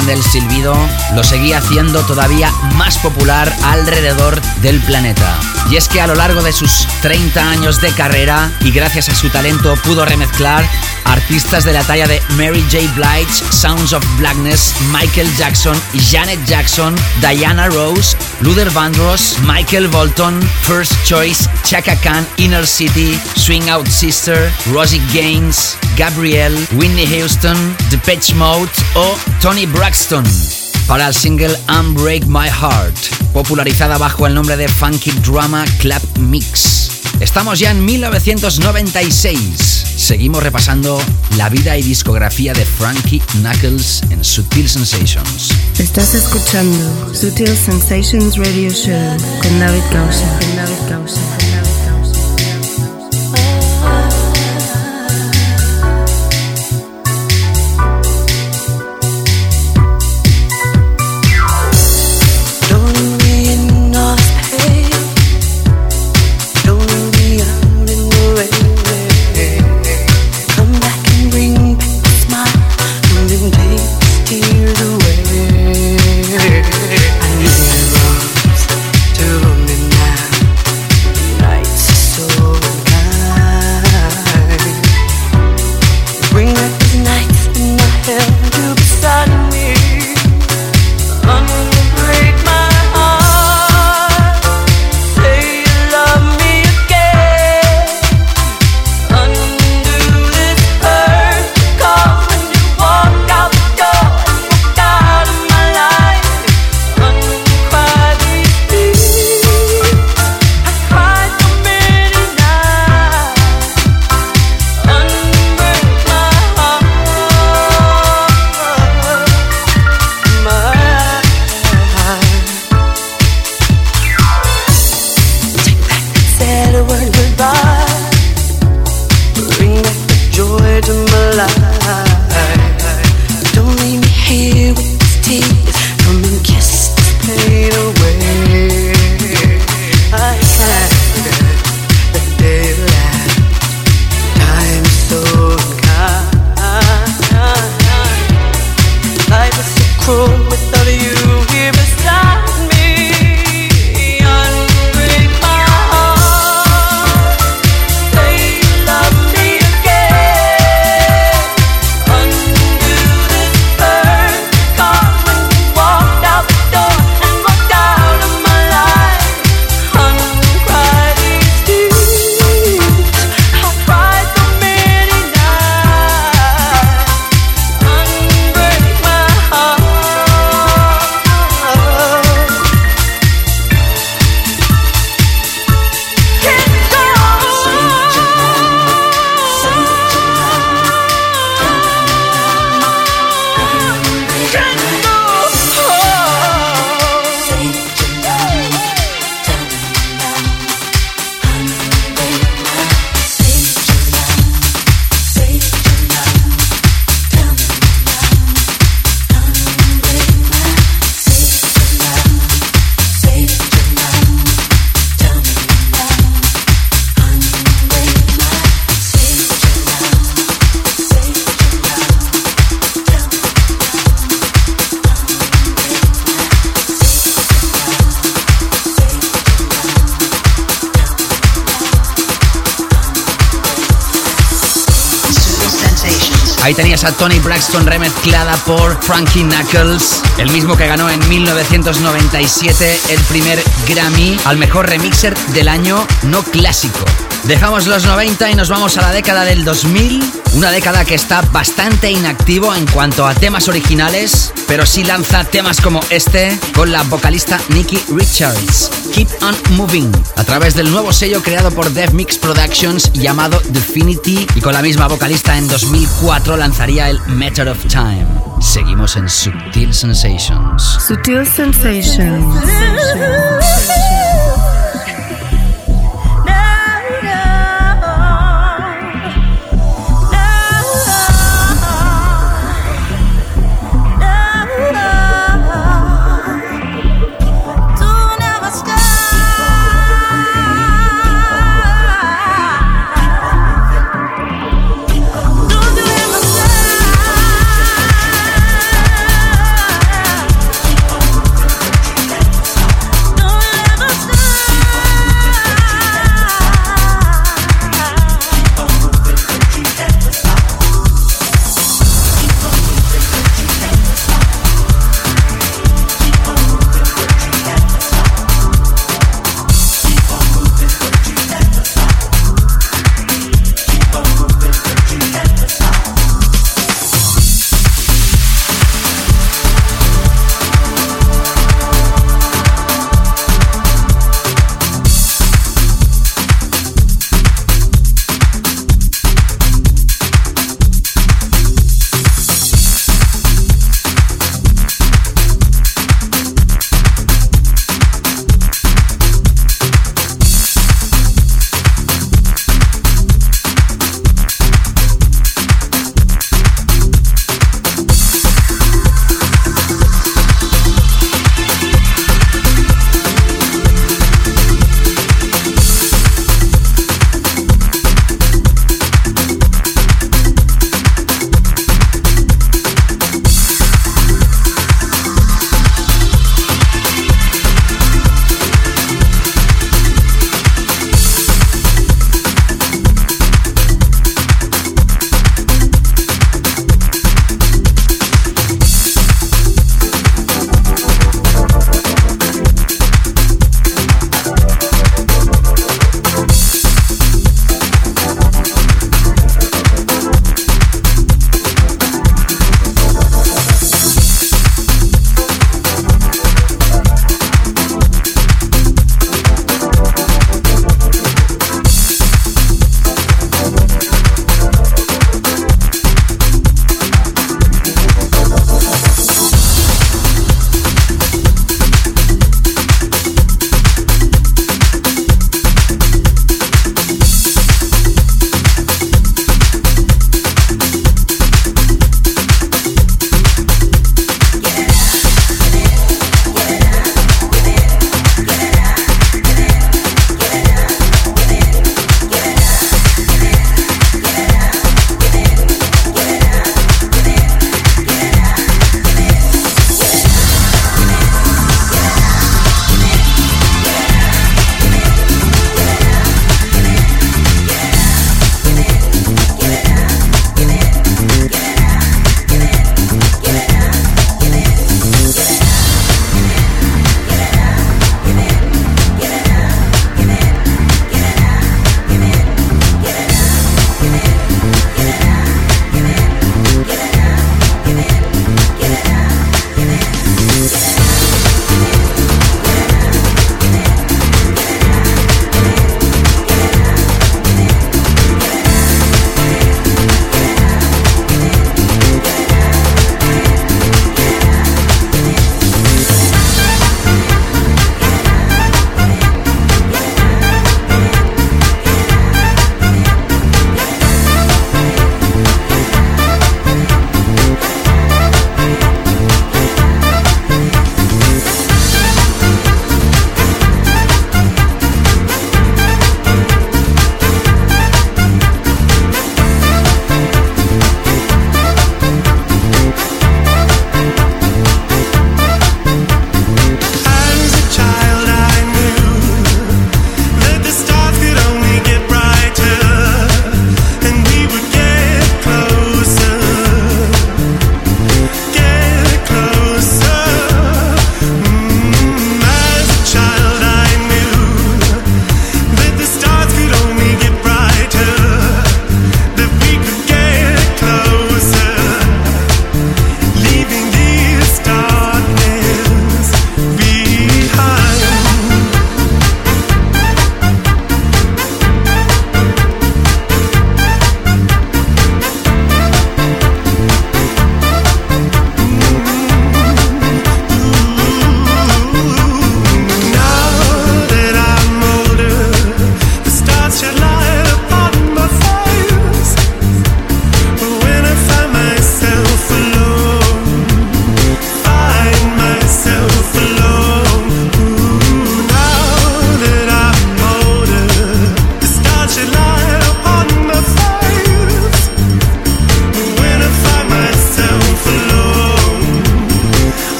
del silbido, lo seguía haciendo todavía más popular alrededor del planeta. Y es que a lo largo de sus 30 años de carrera y gracias a su talento pudo remezclar artistas de la talla de Mary J. Blige, Sounds of Blackness, Michael Jackson, Janet Jackson, Diana Rose, Luther Vandross, Michael Bolton, First Choice, Chaka Khan, Inner City, Swing Out Sister, Rosie Gaines, Gabrielle, Whitney Houston, Depeche Mode o Tony Braxton para el single Unbreak My Heart, popularizada bajo el nombre de Funky Drama Clap Mix. Estamos ya en 1996. Seguimos repasando la vida y discografía de Frankie Knuckles en Sutil Sensations. Estás escuchando Sutil Sensations Radio Show con David. Ahí a Tony Braxton remezclada por Frankie Knuckles, el mismo que ganó en 1997 el primer Grammy al mejor remixer del año no clásico. Dejamos los 90 y nos vamos a la década del 2000, una década que está bastante inactivo en cuanto a temas originales, pero sí lanza temas como este con la vocalista Nikki Richards, Keep on Moving, a través del nuevo sello creado por Dev Mix Productions llamado Definity y con la misma vocalista en 2004 lanzaría el Matter of Time. Seguimos en Subtil Sensations. Sutil Sensations.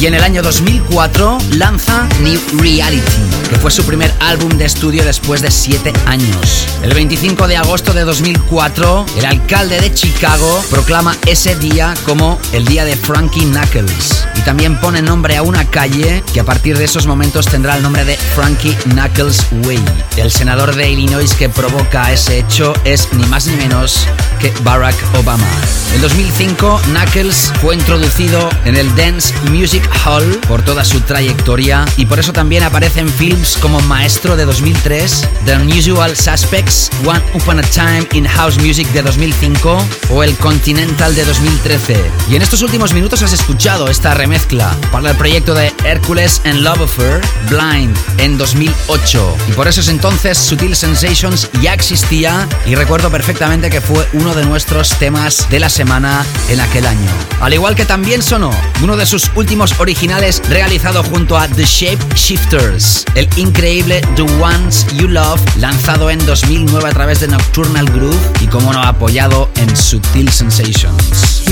Y en el año 2004 lanza New Reality, que fue su primer álbum de estudio después de 7 años. El 25 de agosto de 2004, el alcalde de Chicago proclama ese día como el día de Frankie Knuckles. Y también pone nombre a una calle que a partir de esos momentos tendrá el nombre de Frankie Knuckles Way. El senador de Illinois que provoca ese hecho es ni más ni menos que Barack Obama. En 2005, Knuckles fue introducido en el Dance Music Hall por toda su trayectoria y por eso también aparece en films como Maestro de 2003, The Unusual Suspects, One Upon a Time in House Music de 2005 o el Continental de 2013. Y en estos últimos minutos has escuchado esta remezcla para el proyecto de Hercules and Love Affair, Blind, en 2008. Y por esos entonces Sutil Sensations ya existía y recuerdo perfectamente que fue uno de nuestros temas de la semana en aquel año. Al igual que también sonó uno de sus últimos originales realizado junto a The Shape Shifters, el increíble The Ones You Love, lanzado en 2009 a través de Nocturnal Groove y como no apoyado en Sutil Sensations.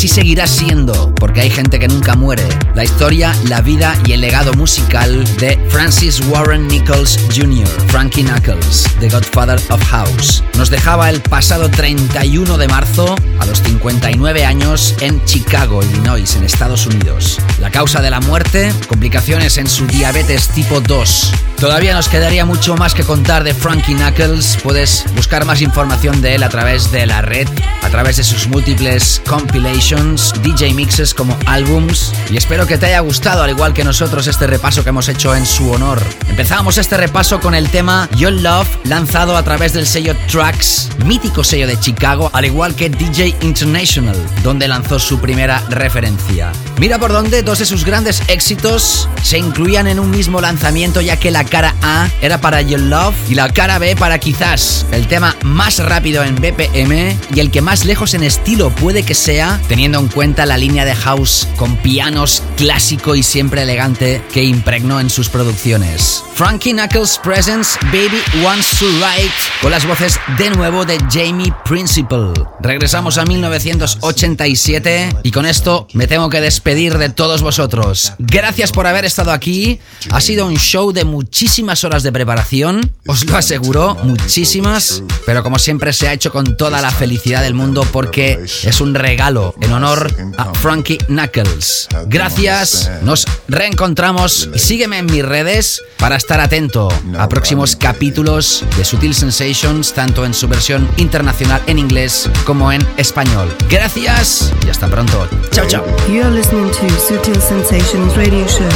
Así seguirá siendo, porque hay gente que nunca muere. La historia, la vida y el legado musical de Francis Warren Nichols Jr., Frankie Knuckles, The Godfather of House, nos dejaba el pasado 31 de marzo a los 59 años en Chicago, Illinois, en Estados Unidos. La causa de la muerte, complicaciones en su diabetes tipo 2. Todavía nos quedaría mucho más que contar de Frankie Knuckles. Puedes buscar más información de él a través de la red, a través de sus múltiples compilations, DJ mixes como álbums. Y espero que te haya gustado, al igual que nosotros, este repaso que hemos hecho en su honor. Empezamos este repaso con el tema Your Love, lanzado a través del sello Tracks, mítico sello de Chicago, al igual que DJ International, donde lanzó su primera referencia. Mira por dónde dos de sus grandes éxitos se incluían en un mismo lanzamiento, ya que la cara A era para Your Love y la cara B para quizás el tema más rápido en BPM y el que más lejos en estilo puede que sea, teniendo en cuenta la línea de house con pianos clásico y siempre elegante que impregnó en sus producciones. Frankie Knuckles Presents Baby Wants to Ride con las voces de nuevo de Jamie Principal. Regresamos a 1987 y con esto me tengo que despedir de todos vosotros. Gracias por haber estado aquí. Ha sido un show de muchísimas horas de preparación, os lo aseguro, muchísimas, pero como siempre se ha hecho con toda la felicidad del mundo porque es un regalo en honor a Frankie Knuckles. Gracias, nos reencontramos y sígueme en mis redes para estar atento a próximos capítulos de Sutil Sensations, tanto en su versión internacional en inglés como en español. Gracias y hasta pronto. Chao, chao. Listening to Sutil Sensations Radio Show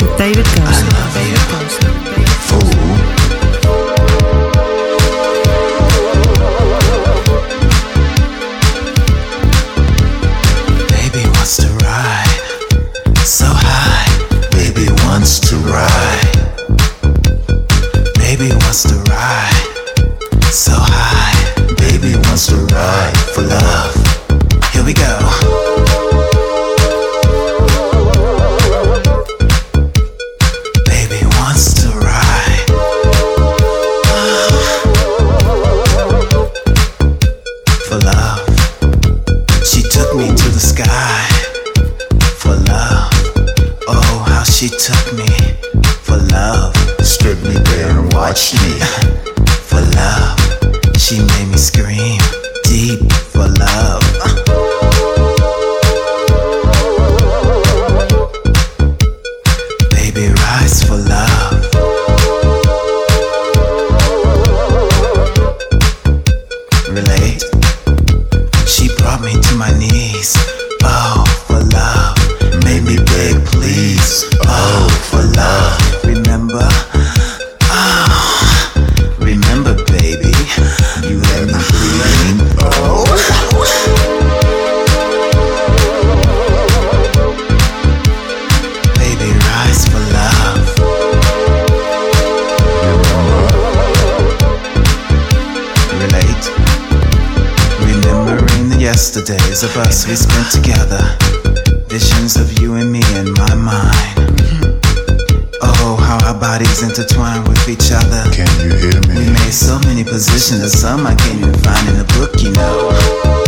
with David. Relate. She brought me to my knees. Of us we spent together. Visions of you and me in my mind. Oh, how our bodies intertwine with each other. Can you hear me? We made so many positions, and some I can't even find in the book, you know.